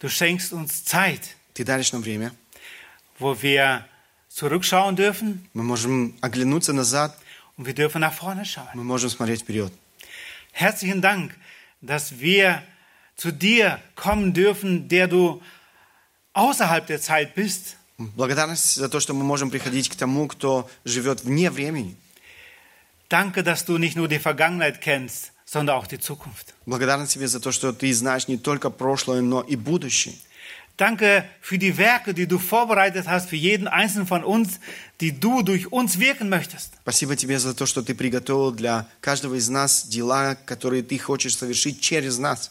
Speaker 1: Du schenkst uns Zeit,
Speaker 2: ты даришь нам время.
Speaker 1: wo wir zurückschauen dürfen
Speaker 2: Мы можем оглянуться назад,
Speaker 1: und wir dürfen nach vorne schauen.
Speaker 2: мы можем смотреть вперед.
Speaker 1: Herzlichen Dank, dass wir zu dir kommen dürfen, der du außerhalb der Zeit bist.
Speaker 2: Благодарность за то, что мы можем приходить к тому, кто живет вне времени.
Speaker 1: Danke, dass du nicht nur die Vergangenheit kennst, sondern auch die Zukunft.
Speaker 2: Благодарность тебе за то, что ты знаешь не только прошлое, но и будущее.
Speaker 1: Danke für die Werke, die du vorbereitet hast für jeden einzelnen von uns, die du durch uns wirken möchtest.
Speaker 2: Спасибо тебе за то, что ты приготовил для каждого из нас дела, которые ты хочешь совершить через нас.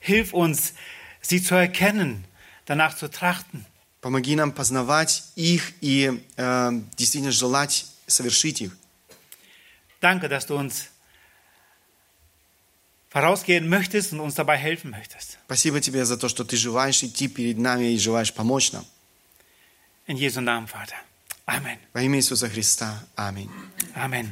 Speaker 1: Hilf uns, sie zu erkennen, danach zu trachten.
Speaker 2: Помоги нам познавать их и э, действительно желать совершить их.
Speaker 1: Danke, dass du uns vorausgehen möchtest und uns dabei helfen möchtest.
Speaker 2: Спасибо тебе за то, что ты желаешь идти перед нами и желаешь помочь нам.
Speaker 1: In Jesu Namen, Vater. Amen.
Speaker 2: Во имя Иисуса Христа. Аминь.
Speaker 1: Amen.